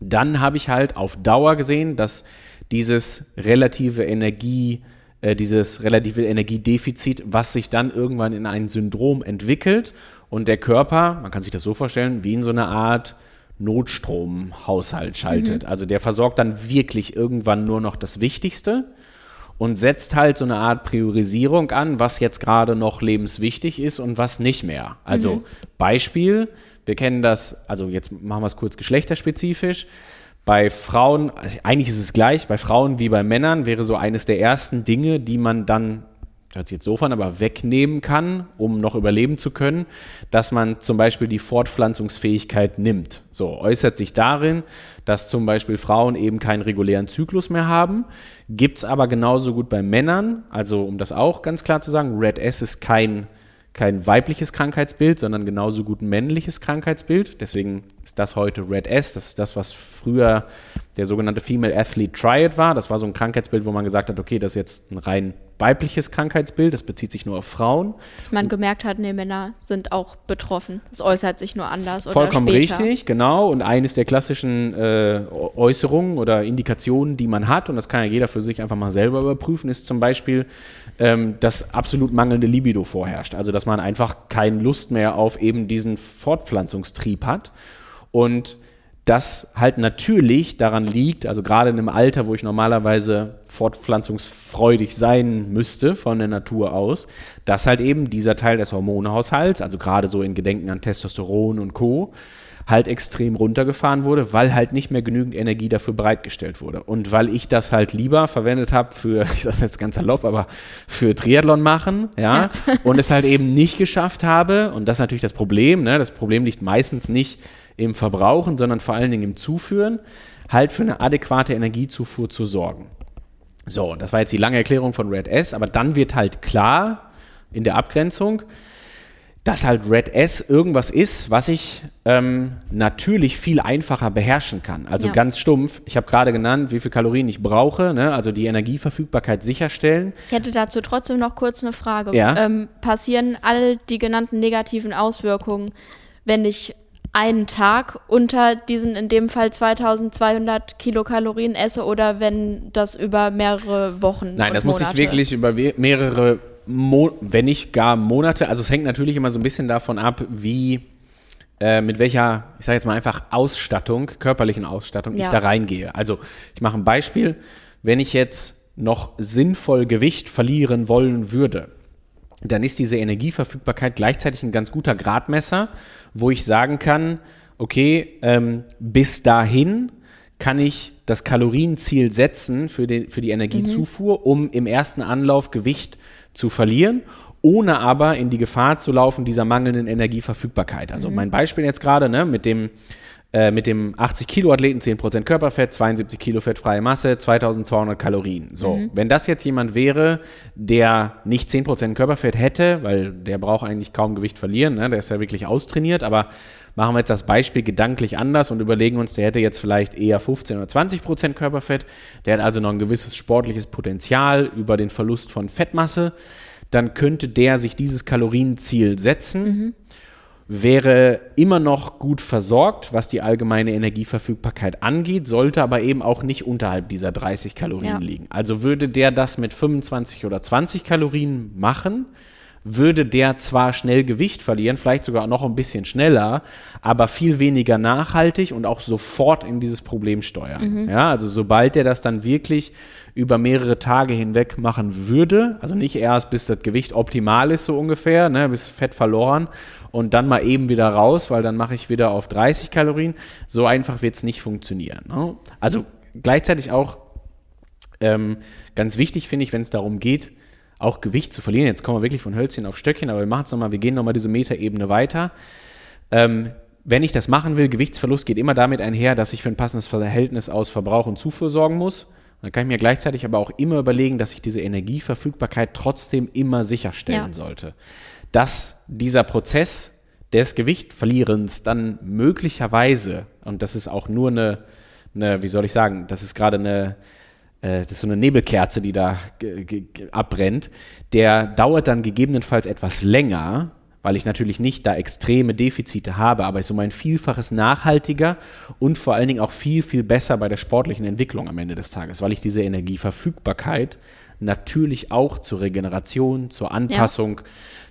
dann habe ich halt auf Dauer gesehen, dass dieses relative Energie, äh, dieses relative Energiedefizit, was sich dann irgendwann in ein Syndrom entwickelt und der Körper, man kann sich das so vorstellen, wie in so einer Art Notstromhaushalt schaltet. Also der versorgt dann wirklich irgendwann nur noch das Wichtigste und setzt halt so eine Art Priorisierung an, was jetzt gerade noch lebenswichtig ist und was nicht mehr. Also Beispiel, wir kennen das, also jetzt machen wir es kurz geschlechterspezifisch. Bei Frauen, eigentlich ist es gleich, bei Frauen wie bei Männern wäre so eines der ersten Dinge, die man dann, hört sich jetzt so an, aber wegnehmen kann, um noch überleben zu können, dass man zum Beispiel die Fortpflanzungsfähigkeit nimmt. So äußert sich darin, dass zum Beispiel Frauen eben keinen regulären Zyklus mehr haben. Gibt es aber genauso gut bei Männern, also um das auch ganz klar zu sagen, Red S ist kein kein weibliches Krankheitsbild, sondern genauso gut männliches Krankheitsbild. Deswegen ist das heute Red S. Das ist das, was früher der sogenannte Female Athlete Triad war. Das war so ein Krankheitsbild, wo man gesagt hat, okay, das ist jetzt ein rein weibliches Krankheitsbild, das bezieht sich nur auf Frauen. Dass man gemerkt hat, nee, Männer sind auch betroffen. Es äußert sich nur anders Vollkommen oder später. richtig, genau. Und eines der klassischen äh, Äußerungen oder Indikationen, die man hat, und das kann ja jeder für sich einfach mal selber überprüfen, ist zum Beispiel, ähm, dass absolut mangelnde Libido vorherrscht. Also dass man einfach keine Lust mehr auf eben diesen Fortpflanzungstrieb hat. Und das halt natürlich daran liegt, also gerade in einem Alter, wo ich normalerweise fortpflanzungsfreudig sein müsste von der Natur aus, dass halt eben dieser Teil des Hormonhaushalts, also gerade so in Gedenken an Testosteron und Co., halt extrem runtergefahren wurde, weil halt nicht mehr genügend Energie dafür bereitgestellt wurde. Und weil ich das halt lieber verwendet habe für, <laughs> ich sage jetzt ganz salopp, aber für Triathlon machen, ja, und es halt eben nicht geschafft habe, und das ist natürlich das Problem, ne, das Problem liegt meistens nicht im Verbrauchen, sondern vor allen Dingen im Zuführen, halt für eine adäquate Energiezufuhr zu sorgen. So, das war jetzt die lange Erklärung von Red S, aber dann wird halt klar in der Abgrenzung, dass halt Red S irgendwas ist, was ich ähm, natürlich viel einfacher beherrschen kann. Also Ja. ganz stumpf, ich habe gerade genannt, wie viel Kalorien ich brauche, ne? also die Energieverfügbarkeit sicherstellen. Ich hätte dazu trotzdem noch kurz eine Frage. Ja. Ähm, passieren all die genannten negativen Auswirkungen, wenn ich einen Tag unter diesen in dem Fall 2200 Kilokalorien esse oder wenn das über mehrere Wochen Nein, das muss Monate? ich wirklich über mehrere, Mo wenn nicht gar Monate, also es hängt natürlich immer so ein bisschen davon ab, wie, äh, mit welcher, ich sage jetzt mal einfach Ausstattung, körperlichen Ausstattung ich Ja. da reingehe. Also ich mache ein Beispiel, wenn ich jetzt noch sinnvoll Gewicht verlieren wollen würde, dann ist diese Energieverfügbarkeit gleichzeitig ein ganz guter Gradmesser, wo ich sagen kann, okay, ähm, bis dahin kann ich das Kalorienziel setzen für, den, für die Energiezufuhr, um im ersten Anlauf Gewicht zu verlieren, ohne aber in die Gefahr zu laufen dieser mangelnden Energieverfügbarkeit. Also mein Beispiel jetzt gerade ne, mit dem äh, mit dem 80 Kilo Athleten 10% Körperfett, 72 Kilo fettfreie Masse, 2200 Kalorien. So, wenn das jetzt jemand wäre, der nicht 10% Körperfett hätte, weil der braucht eigentlich kaum Gewicht verlieren, ne? der ist ja wirklich austrainiert, aber machen wir jetzt das Beispiel gedanklich anders und überlegen uns, der hätte jetzt vielleicht eher 15 oder 20% Körperfett, der hat also noch ein gewisses sportliches Potenzial über den Verlust von Fettmasse, dann könnte der sich dieses Kalorienziel setzen wäre immer noch gut versorgt, was die allgemeine Energieverfügbarkeit angeht, sollte aber eben auch nicht unterhalb dieser 30 Kalorien Ja. liegen. Also würde der das mit 25 oder 20 Kalorien machen, würde der zwar schnell Gewicht verlieren, vielleicht sogar noch ein bisschen schneller, aber viel weniger nachhaltig und auch sofort in dieses Problem steuern. Ja, also sobald der das dann wirklich über mehrere Tage hinweg machen würde, also nicht erst bis das Gewicht optimal ist, so ungefähr, ne, bis Fett verloren und dann mal eben wieder raus, weil dann mache ich wieder auf 30 Kalorien. So einfach wird es nicht funktionieren. Ne? Also gleichzeitig auch ähm, ganz wichtig finde ich, wenn es darum geht, auch Gewicht zu verlieren. Jetzt kommen wir wirklich von Hölzchen auf Stöckchen, aber wir machen es nochmal, wir gehen nochmal diese Metaebene weiter. Ähm, wenn ich das machen will, Gewichtsverlust geht immer damit einher, dass ich für ein passendes Verhältnis aus Verbrauch und Zufuhr sorgen muss. Dann kann ich mir gleichzeitig aber auch immer überlegen, dass ich diese Energieverfügbarkeit trotzdem immer sicherstellen Ja. sollte. Dass dieser Prozess des Gewichtverlierens dann möglicherweise, und das ist auch nur eine, eine wie soll ich sagen, das ist gerade eine, äh, das ist so eine Nebelkerze, die da abbrennt, der dauert dann gegebenenfalls etwas länger, weil ich natürlich nicht da extreme Defizite habe, aber ist um ein Vielfaches nachhaltiger und vor allen Dingen auch viel, viel besser bei der sportlichen Entwicklung am Ende des Tages, weil ich diese Energieverfügbarkeit natürlich auch zur Regeneration, zur Anpassung,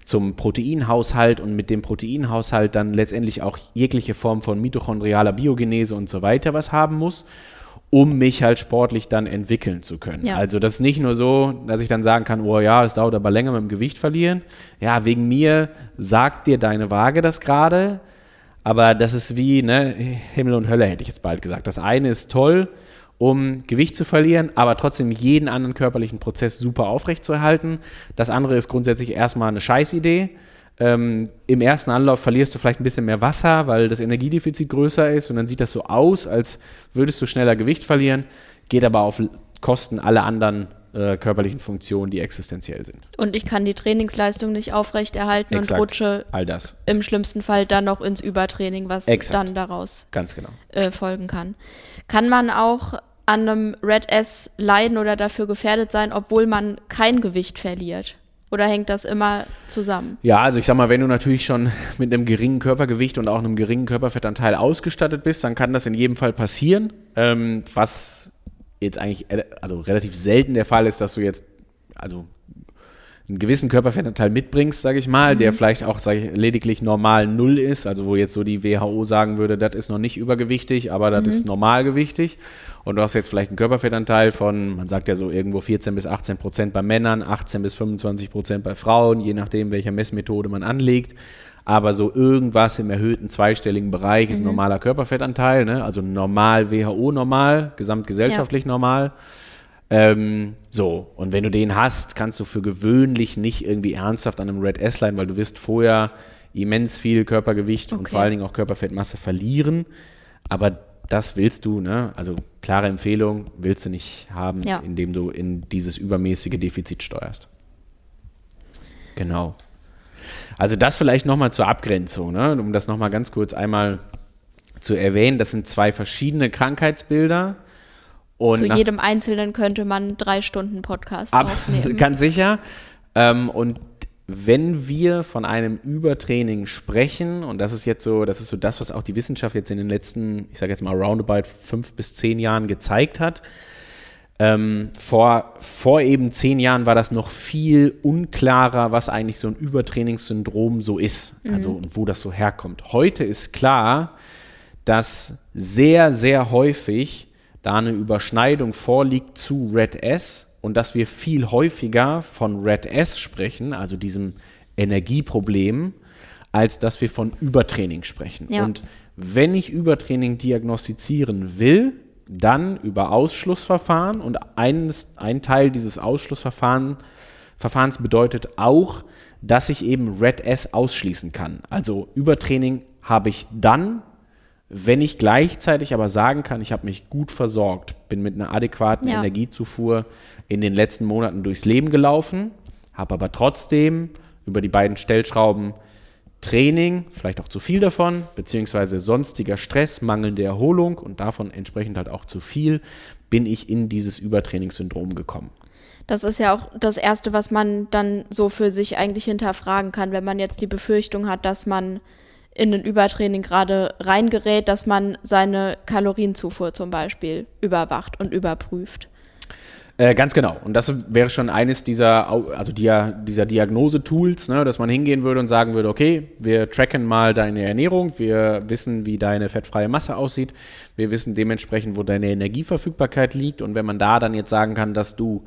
zum Proteinhaushalt und mit dem Proteinhaushalt dann letztendlich auch jegliche Form von mitochondrialer Biogenese und so weiter was haben muss, um mich halt sportlich dann entwickeln zu können. Ja. Also das ist nicht nur so, dass ich dann sagen kann, oh ja, es dauert aber länger mit dem Gewicht verlieren. Ja, wegen mir sagt dir deine Waage das gerade, aber das ist wie ne, Himmel und Hölle, hätte ich jetzt bald gesagt. Das eine ist toll, um Gewicht zu verlieren, aber trotzdem jeden anderen körperlichen Prozess super aufrechtzuerhalten. Das andere ist grundsätzlich erstmal eine Scheißidee. Ähm, Im ersten Anlauf verlierst du vielleicht ein bisschen mehr Wasser, weil das Energiedefizit größer ist und dann sieht das so aus, als würdest du schneller Gewicht verlieren, geht aber auf Kosten aller anderen äh, körperlichen Funktionen, die existenziell sind. Und ich kann die Trainingsleistung nicht aufrechterhalten und Exakt. rutsche All das, im schlimmsten Fall dann noch ins Übertraining, was Exakt. dann daraus ganz genau. äh, folgen kann. Kann man auch an einem Red S leiden oder dafür gefährdet sein, obwohl man kein Gewicht verliert? Oder hängt das immer zusammen? Ja, also ich sag mal, wenn du natürlich schon mit einem geringen Körpergewicht und auch einem geringen Körperfettanteil ausgestattet bist, dann kann das in jedem Fall passieren. Ähm, was jetzt eigentlich äh, also relativ selten der Fall ist, dass du jetzt also einen gewissen Körperfettanteil mitbringst, sage ich mal, mhm. der vielleicht auch sag ich, lediglich normal null ist, also wo jetzt so die WHO sagen würde, das ist noch nicht übergewichtig, aber das mhm. ist normalgewichtig. Und du hast jetzt vielleicht einen Körperfettanteil von, man sagt ja so irgendwo 14 bis 18 Prozent bei Männern, 18 bis 25 Prozent bei Frauen, je nachdem, welcher Messmethode man anlegt. Aber so irgendwas im erhöhten zweistelligen Bereich mhm. ist ein normaler Körperfettanteil, ne? also normal WHO normal, gesamtgesellschaftlich ja. normal. Ähm, so, und wenn du den hast, kannst du für gewöhnlich nicht irgendwie ernsthaft an einem Red S-Line, weil du wirst vorher immens viel Körpergewicht okay. und vor allen Dingen auch Körperfettmasse verlieren. Aber das willst du, ne? Also klare Empfehlung, willst du nicht haben, ja. indem du in dieses übermäßige Defizit steuerst. Genau. Also das vielleicht nochmal zur Abgrenzung, ne? um das nochmal ganz kurz einmal zu erwähnen. Das sind zwei verschiedene Krankheitsbilder. Und Zu jedem Einzelnen könnte man drei Stunden Podcast ab, aufnehmen. <laughs> Ganz sicher. Ähm, und wenn wir von einem Übertraining sprechen, und das ist jetzt so, das ist so das, was auch die Wissenschaft jetzt in den letzten, ich sage jetzt mal roundabout fünf bis zehn Jahren gezeigt hat. Ähm, vor, vor eben zehn Jahren war das noch viel unklarer, was eigentlich so ein Übertrainingssyndrom so ist, mhm. also und wo das so herkommt. Heute ist klar, dass sehr, sehr häufig da eine Überschneidung vorliegt zu Red S und dass wir viel häufiger von Red S sprechen, also diesem Energieproblem, als dass wir von Übertraining sprechen. Ja. Und wenn ich Übertraining diagnostizieren will, dann über Ausschlussverfahren und ein, ein Teil dieses Ausschlussverfahrens bedeutet auch, dass ich eben Red S ausschließen kann. Also Übertraining habe ich dann, wenn ich gleichzeitig aber sagen kann, ich habe mich gut versorgt, bin mit einer adäquaten ja. Energiezufuhr in den letzten Monaten durchs Leben gelaufen, habe aber trotzdem über die beiden Stellschrauben Training, vielleicht auch zu viel davon, beziehungsweise sonstiger Stress, mangelnde Erholung und davon entsprechend halt auch zu viel, bin ich in dieses Übertrainingssyndrom gekommen. Das ist ja auch das Erste, was man dann so für sich eigentlich hinterfragen kann, wenn man jetzt die Befürchtung hat, dass man in ein Übertraining gerade reingerät, dass man seine Kalorienzufuhr zum Beispiel überwacht und überprüft. Äh, ganz genau. Und das wäre schon eines dieser, also dia, dieser Diagnose-Tools, ne, dass man hingehen würde und sagen würde, okay, wir tracken mal deine Ernährung, wir wissen, wie deine fettfreie Masse aussieht, wir wissen dementsprechend, wo deine Energieverfügbarkeit liegt. Und wenn man da dann jetzt sagen kann, dass du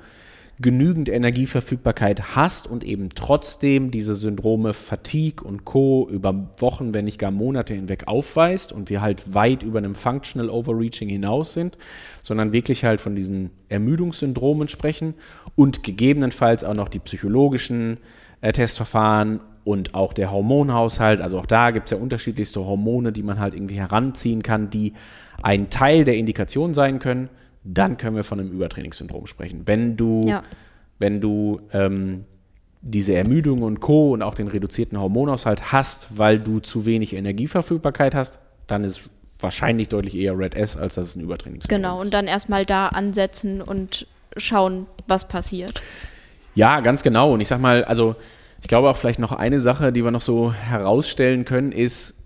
genügend Energieverfügbarkeit hast und eben trotzdem diese Syndrome Fatigue und Co. über Wochen, wenn nicht gar Monate hinweg aufweist und wir halt weit über einem Functional Overreaching hinaus sind, sondern wirklich halt von diesen Ermüdungssyndromen sprechen und gegebenenfalls auch noch die psychologischen äh, Testverfahren und auch der Hormonhaushalt. Also auch da gibt es ja unterschiedlichste Hormone, die man halt irgendwie heranziehen kann, die ein Teil der Indikation sein können dann können wir von einem Übertrainingssyndrom sprechen. Wenn du, ja. wenn du ähm, diese Ermüdung und Co. und auch den reduzierten Hormonaushalt hast, weil du zu wenig Energieverfügbarkeit hast, dann ist wahrscheinlich deutlich eher Red S, als dass es ein Übertrainingssyndrom genau, ist. Genau, und dann erstmal da ansetzen und schauen, was passiert. Ja, ganz genau. Und ich sag mal, also ich glaube auch vielleicht noch eine Sache, die wir noch so herausstellen können, ist,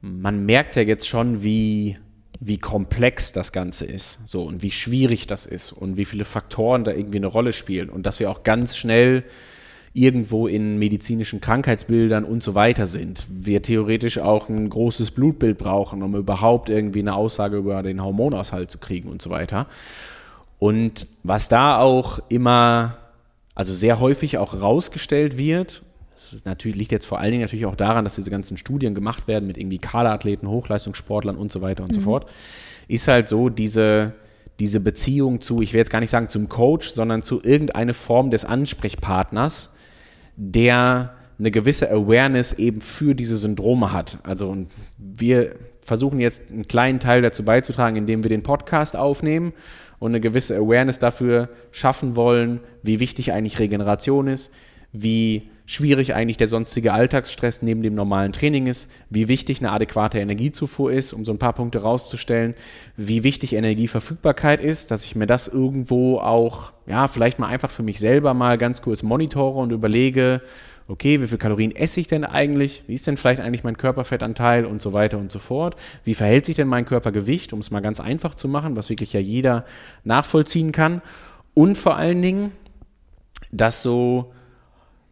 man merkt ja jetzt schon, wie wie komplex das Ganze ist, so und wie schwierig das ist und wie viele Faktoren da irgendwie eine Rolle spielen und dass wir auch ganz schnell irgendwo in medizinischen Krankheitsbildern und so weiter sind. Wir theoretisch auch ein großes Blutbild brauchen, um überhaupt irgendwie eine Aussage über den Hormonaushalt zu kriegen und so weiter. Und was da auch immer, also sehr häufig auch rausgestellt wird das natürlich, liegt jetzt vor allen Dingen natürlich auch daran, dass diese ganzen Studien gemacht werden mit irgendwie Kaderathleten, Hochleistungssportlern und so weiter und mhm. so fort, ist halt so diese, diese Beziehung zu, ich will jetzt gar nicht sagen zum Coach, sondern zu irgendeine Form des Ansprechpartners, der eine gewisse Awareness eben für diese Syndrome hat. Also wir versuchen jetzt einen kleinen Teil dazu beizutragen, indem wir den Podcast aufnehmen und eine gewisse Awareness dafür schaffen wollen, wie wichtig eigentlich Regeneration ist, wie schwierig eigentlich der sonstige Alltagsstress neben dem normalen Training ist, wie wichtig eine adäquate Energiezufuhr ist, um so ein paar Punkte rauszustellen, wie wichtig Energieverfügbarkeit ist, dass ich mir das irgendwo auch, ja, vielleicht mal einfach für mich selber mal ganz kurz monitore und überlege, okay, wie viel Kalorien esse ich denn eigentlich? Wie ist denn vielleicht eigentlich mein Körperfettanteil und so weiter und so fort? Wie verhält sich denn mein Körpergewicht, um es mal ganz einfach zu machen, was wirklich ja jeder nachvollziehen kann? Und vor allen Dingen, dass so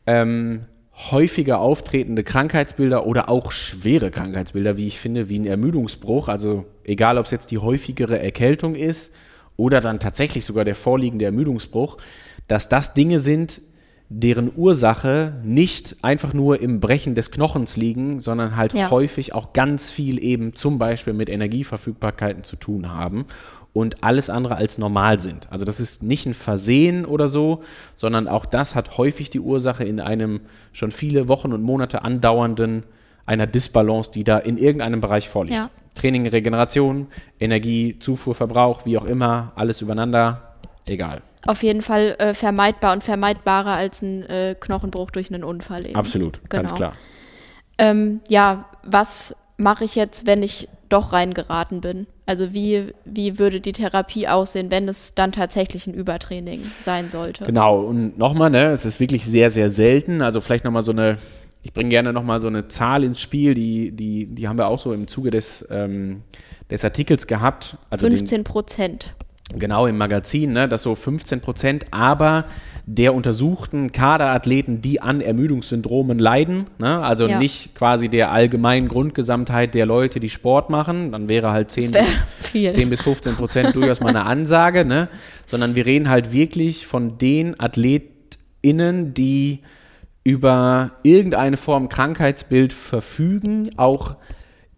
ähm, häufiger auftretende Krankheitsbilder oder auch schwere Krankheitsbilder, wie ich finde, wie ein Ermüdungsbruch, also egal ob es jetzt die häufigere Erkältung ist oder dann tatsächlich sogar der vorliegende Ermüdungsbruch, dass das Dinge sind, deren Ursache nicht einfach nur im Brechen des Knochens liegen, sondern halt Ja. häufig auch ganz viel eben zum Beispiel mit Energieverfügbarkeiten zu tun haben und alles andere als normal sind. Also das ist nicht ein Versehen oder so, sondern auch das hat häufig die Ursache in einem schon viele Wochen und Monate andauernden einer Disbalance, die da in irgendeinem Bereich vorliegt. Ja. Training, Regeneration, Energie, Zufuhr, Verbrauch, wie auch immer, alles übereinander, egal. Auf jeden Fall äh, vermeidbar und vermeidbarer als ein äh, Knochenbruch durch einen Unfall eben. Absolut, ganz Genau. klar. Ähm, ja, was mache ich jetzt, wenn ich doch reingeraten bin? Also wie, wie würde die Therapie aussehen, wenn es dann tatsächlich ein Übertraining sein sollte? Genau, und nochmal, ne, es ist wirklich sehr, sehr selten. Also vielleicht nochmal so eine, ich bringe gerne nochmal so eine Zahl ins Spiel, die, die, die haben wir auch so im Zuge des, ähm, des Artikels gehabt. Also den, 15 Prozent. Genau im Magazin, ne, dass so 15 Prozent, aber der untersuchten Kaderathleten, die an Ermüdungssyndromen leiden, ne, also Ja. nicht quasi der allgemeinen Grundgesamtheit der Leute, die Sport machen, dann wäre halt 10, Das wäre viel. 10 bis 15 Prozent durchaus mal eine Ansage, ne? sondern wir reden halt wirklich von den AthletInnen, die über irgendeine Form Krankheitsbild verfügen, auch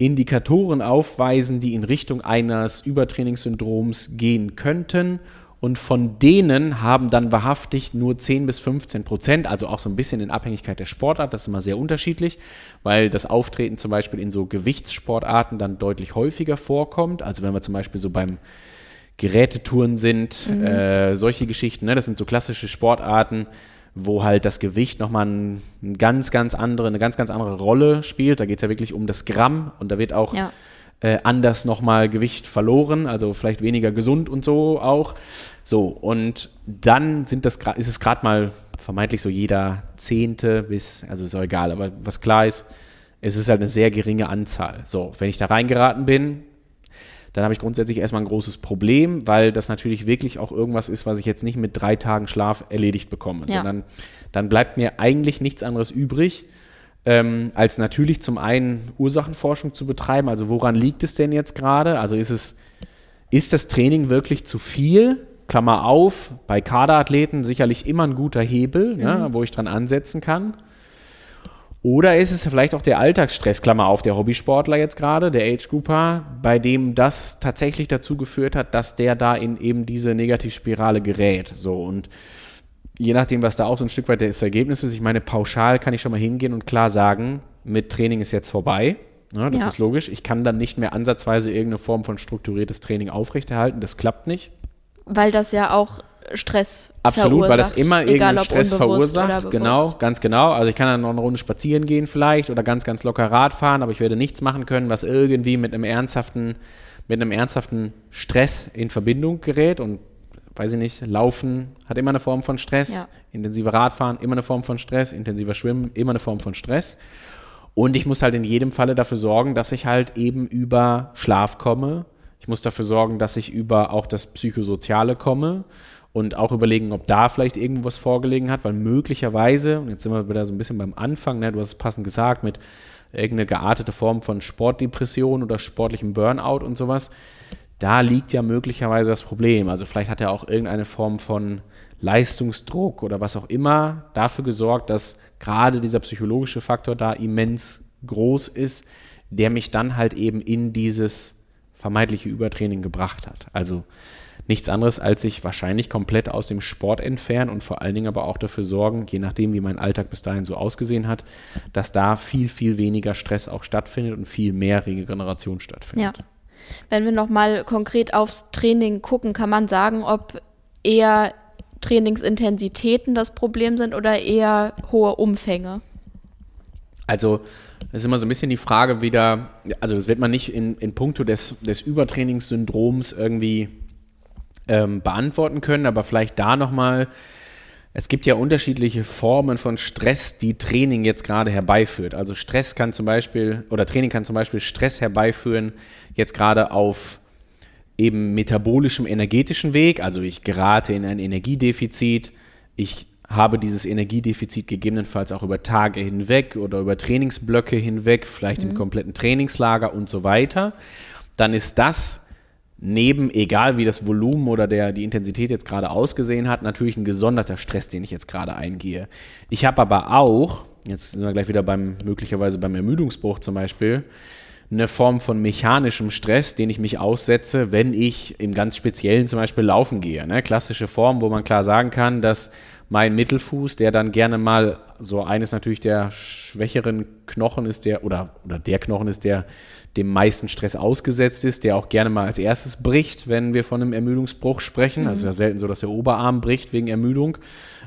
Indikatoren aufweisen, die in Richtung eines Übertrainingssyndroms gehen könnten. Und von denen haben dann wahrhaftig nur 10 bis 15 Prozent, also auch so ein bisschen in Abhängigkeit der Sportart, das ist immer sehr unterschiedlich, weil das Auftreten zum Beispiel in so Gewichtssportarten dann deutlich häufiger vorkommt. Also wenn wir zum Beispiel so beim Gerätetouren sind, äh, solche Geschichten, ne? das sind so klassische Sportarten, wo halt das Gewicht nochmal ein, ein ganz, ganz andere, eine ganz, ganz andere Rolle spielt. Da geht es ja wirklich um das Gramm und da wird auch Ja. äh, anders nochmal Gewicht verloren, also vielleicht weniger gesund und so auch. So, und dann sind das, ist es gerade mal vermeintlich so jeder Zehnte bis, also ist auch egal, aber was klar ist, es ist halt eine sehr geringe Anzahl. So, wenn ich da reingeraten bin, dann habe ich grundsätzlich erstmal ein großes Problem, weil das natürlich wirklich auch irgendwas ist, was ich jetzt nicht mit drei Tagen Schlaf erledigt bekomme, Ja. sondern dann bleibt mir eigentlich nichts anderes übrig, ähm, als natürlich zum einen Ursachenforschung zu betreiben. Also woran liegt es denn jetzt gerade? Also ist es, ist das Training wirklich zu viel? Klammer auf, bei Kaderathleten sicherlich immer ein guter Hebel, ne, wo ich dran ansetzen kann. Oder ist es vielleicht auch der Alltagsstress, Klammer auf, der Hobbysportler jetzt gerade, der Age-Grouper, bei dem das tatsächlich dazu geführt hat, dass der da in eben diese Negativspirale gerät. So und je nachdem, was da auch so ein Stück weit das Ergebnis ist, ich meine, pauschal kann ich schon mal hingehen und klar sagen, mit Training ist jetzt vorbei. Ne, das Ja. ist logisch. Ich kann dann nicht mehr ansatzweise irgendeine Form von strukturiertes Training aufrechterhalten. Das klappt nicht. Weil das ja auch Stress Absolut, weil das immer irgendeinen Stress verursacht. Genau, ganz genau. Also ich kann dann noch eine Runde spazieren gehen vielleicht oder ganz, ganz locker Rad fahren, aber ich werde nichts machen können, was irgendwie mit einem ernsthaften, mit einem ernsthaften Stress in Verbindung gerät und weiß ich nicht, Laufen hat immer eine Form von Stress, Ja. intensiver Radfahren immer eine Form von Stress, intensiver Schwimmen immer eine Form von Stress. Und ich muss halt in jedem Falle dafür sorgen, dass ich halt eben über Schlaf komme. Ich muss dafür sorgen, dass ich über auch das Psychosoziale komme und auch überlegen, ob da vielleicht irgendwas vorgelegen hat, weil möglicherweise, und jetzt sind wir wieder so ein bisschen beim Anfang, ne, du hast es passend gesagt, mit irgendeine geartete Form von Sportdepression oder sportlichem Burnout und sowas, da liegt ja möglicherweise das Problem. Also vielleicht hat er auch irgendeine Form von Leistungsdruck oder was auch immer dafür gesorgt, dass gerade dieser psychologische Faktor da immens groß ist, der mich dann halt eben in dieses vermeintliche Übertraining gebracht hat. Also nichts anderes, als sich wahrscheinlich komplett aus dem Sport entfernen und vor allen Dingen aber auch dafür sorgen, je nachdem, wie mein Alltag bis dahin so ausgesehen hat, dass da viel, viel weniger Stress auch stattfindet und viel mehr Regeneration stattfindet. Ja. Wenn wir nochmal konkret aufs Training gucken, kann man sagen, ob eher Trainingsintensitäten das Problem sind oder eher hohe Umfänge? Also es ist immer so ein bisschen die Frage wieder, also das wird man nicht in, in puncto des, des Übertrainingssyndroms irgendwie ähm, beantworten können, aber vielleicht da nochmal, es gibt ja unterschiedliche Formen von Stress, die Training jetzt gerade herbeiführt. Also Stress kann zum Beispiel, oder Training kann zum Beispiel Stress herbeiführen, jetzt gerade auf eben metabolischem, energetischen Weg. Also ich gerate in ein Energiedefizit, ich habe dieses Energiedefizit gegebenenfalls auch über Tage hinweg oder über Trainingsblöcke hinweg, vielleicht mhm. im kompletten Trainingslager und so weiter, dann ist das neben, egal wie das Volumen oder der, die Intensität jetzt gerade ausgesehen hat, natürlich ein gesonderter Stress, den ich jetzt gerade eingehe. Ich habe aber auch, jetzt sind wir gleich wieder beim, möglicherweise beim Ermüdungsbruch zum Beispiel, eine Form von mechanischem Stress, den ich mich aussetze, wenn ich im ganz Speziellen zum Beispiel laufen gehe. Ne? Klassische Form, wo man klar sagen kann, dass mein Mittelfuß, der dann gerne mal so eines natürlich der schwächeren Knochen ist, der oder, oder der Knochen ist, der dem meisten Stress ausgesetzt ist, der auch gerne mal als erstes bricht, wenn wir von einem Ermüdungsbruch sprechen. Also mhm. Also ja selten so, dass der Oberarm bricht wegen Ermüdung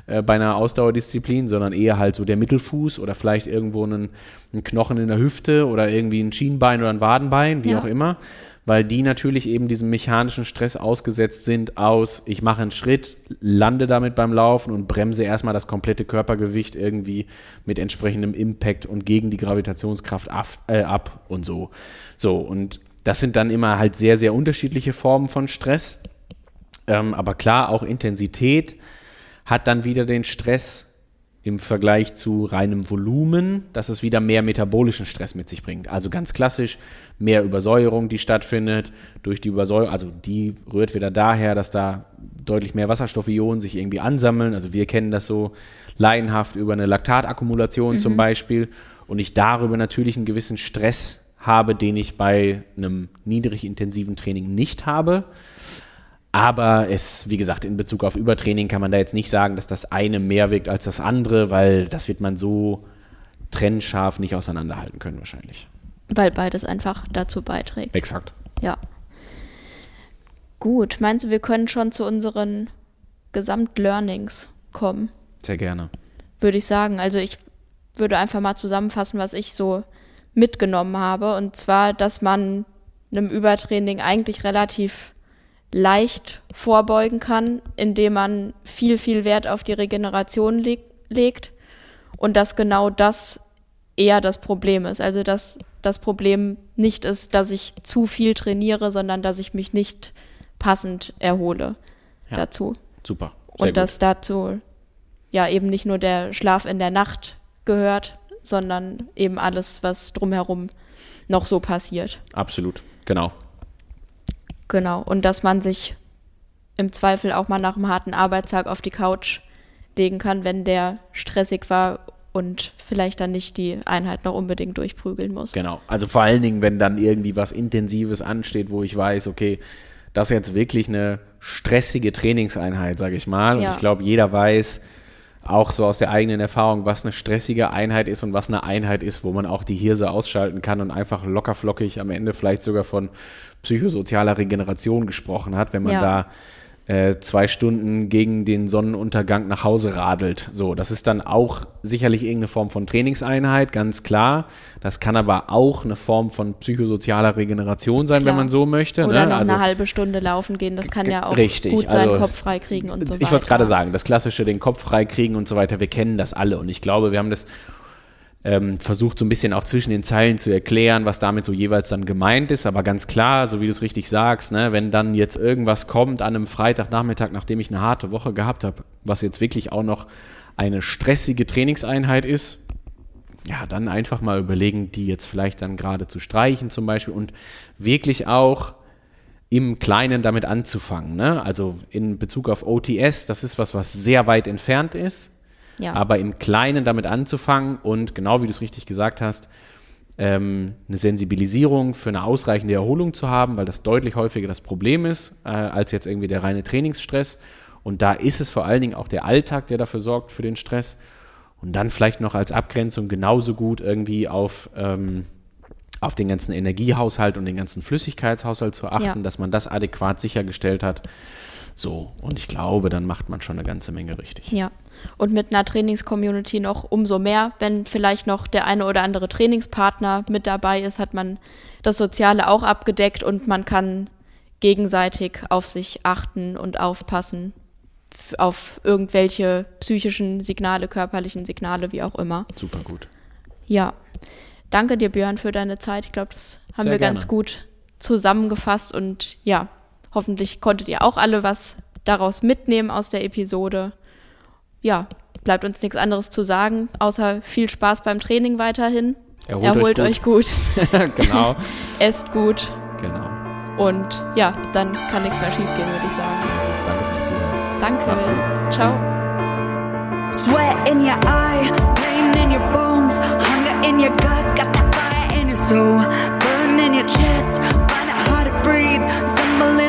äh, bei einer Ausdauerdisziplin, sondern eher halt so der Mittelfuß oder vielleicht irgendwo einen, ein Knochen in der Hüfte oder irgendwie ein Schienbein oder ein Wadenbein, wie ja. auch immer weil die natürlich eben diesem mechanischen Stress ausgesetzt sind aus, ich mache einen Schritt, lande damit beim Laufen und bremse erstmal das komplette Körpergewicht irgendwie mit entsprechendem Impact und gegen die Gravitationskraft ab, äh, ab und so. So, und das sind dann immer halt sehr, sehr unterschiedliche Formen von Stress. Ähm, aber klar, auch Intensität hat dann wieder den Stress im Vergleich zu reinem Volumen, dass es wieder mehr metabolischen Stress mit sich bringt. Also ganz klassisch mehr Übersäuerung, die stattfindet durch die Übersäuerung. Also die rührt wieder daher, dass da deutlich mehr Wasserstoffionen sich irgendwie ansammeln. Also wir kennen das so laienhaft über eine Laktatakkumulation mhm. zum Beispiel. Und ich darüber natürlich einen gewissen Stress habe, den ich bei einem niedrig intensiven Training nicht habe. Aber es, wie gesagt, in Bezug auf Übertraining kann man da jetzt nicht sagen, dass das eine mehr wirkt als das andere, weil das wird man so trennscharf nicht auseinanderhalten können wahrscheinlich. Weil beides einfach dazu beiträgt. Exakt. Ja. Gut, meinst du, wir können schon zu unseren Gesamtlearnings kommen? Sehr gerne. Würde ich sagen. Also ich würde einfach mal zusammenfassen, was ich so mitgenommen habe. Und zwar, dass man einem Übertraining eigentlich relativ leicht vorbeugen kann, indem man viel, viel Wert auf die Regeneration leg legt und dass genau das eher das Problem ist. Also dass das Problem nicht ist, dass ich zu viel trainiere, sondern dass ich mich nicht passend erhole ja, dazu. Super. und gut. dass dazu ja eben nicht nur der Schlaf in der Nacht gehört, sondern eben alles, was drumherum noch so passiert. Absolut, genau. Genau. Und dass man sich im Zweifel auch mal nach einem harten Arbeitstag auf die Couch legen kann, wenn der stressig war und vielleicht dann nicht die Einheit noch unbedingt durchprügeln muss. Genau. Also vor allen Dingen, wenn dann irgendwie was Intensives ansteht, wo ich weiß, okay, das ist jetzt wirklich eine stressige Trainingseinheit, sage ich mal. Ja. Und ich glaube, jeder weiß, auch so aus der eigenen Erfahrung, was eine stressige Einheit ist und was eine Einheit ist, wo man auch die Hirse ausschalten kann und einfach lockerflockig am Ende vielleicht sogar von psychosozialer Regeneration gesprochen hat, wenn man ja. da äh, zwei Stunden gegen den Sonnenuntergang nach Hause radelt. So, das ist dann auch sicherlich irgendeine Form von Trainingseinheit, ganz klar. Das kann aber auch eine Form von psychosozialer Regeneration sein, klar. wenn man so möchte. Oder ne? noch also, eine halbe Stunde laufen gehen, das kann ja auch richtig. gut sein, also, Kopf freikriegen und so weiter. Ich wollte es gerade sagen, das klassische, den Kopf freikriegen und so weiter, wir kennen das alle und ich glaube, wir haben das ähm, versucht so ein bisschen auch zwischen den Zeilen zu erklären, was damit so jeweils dann gemeint ist. Aber ganz klar, so wie du es richtig sagst, ne, wenn dann jetzt irgendwas kommt an einem Freitagnachmittag, nachdem ich eine harte Woche gehabt habe, was jetzt wirklich auch noch eine stressige Trainingseinheit ist, ja, dann einfach mal überlegen, die jetzt vielleicht dann gerade zu streichen zum Beispiel und wirklich auch im Kleinen damit anzufangen. Ne? Also in Bezug auf OTS, das ist was, was sehr weit entfernt ist. Ja. Aber im Kleinen damit anzufangen und genau wie du es richtig gesagt hast, ähm, eine Sensibilisierung für eine ausreichende Erholung zu haben, weil das deutlich häufiger das Problem ist, äh, als jetzt irgendwie der reine Trainingsstress. Und da ist es vor allen Dingen auch der Alltag, der dafür sorgt für den Stress. Und dann vielleicht noch als Abgrenzung genauso gut irgendwie auf, ähm, auf den ganzen Energiehaushalt und den ganzen Flüssigkeitshaushalt zu achten, ja. dass man das adäquat sichergestellt hat. So, und ich glaube, dann macht man schon eine ganze Menge richtig. Ja. Und mit einer Trainingscommunity noch umso mehr, wenn vielleicht noch der eine oder andere Trainingspartner mit dabei ist, hat man das Soziale auch abgedeckt und man kann gegenseitig auf sich achten und aufpassen auf irgendwelche psychischen Signale, körperlichen Signale, wie auch immer. Super gut. Ja. Danke dir, Björn, für deine Zeit. Ich glaube, das haben Sehr wir ganz gerne. gut zusammengefasst und ja, hoffentlich konntet ihr auch alle was daraus mitnehmen aus der Episode. Ja, bleibt uns nichts anderes zu sagen, außer viel Spaß beim Training weiterhin. Erholt euch euch gut, <laughs> genau. <laughs> esst gut genau. und ja, dann kann nichts mehr schief gehen, würde ich sagen. Danke fürs Zuhören. Danke. Macht's gut. Ciao. Tschüss. Sweat in your eye, pain in your bones, hunger in your gut, got that fire in your soul. Burn in your chest, find it hard to breathe. Stumble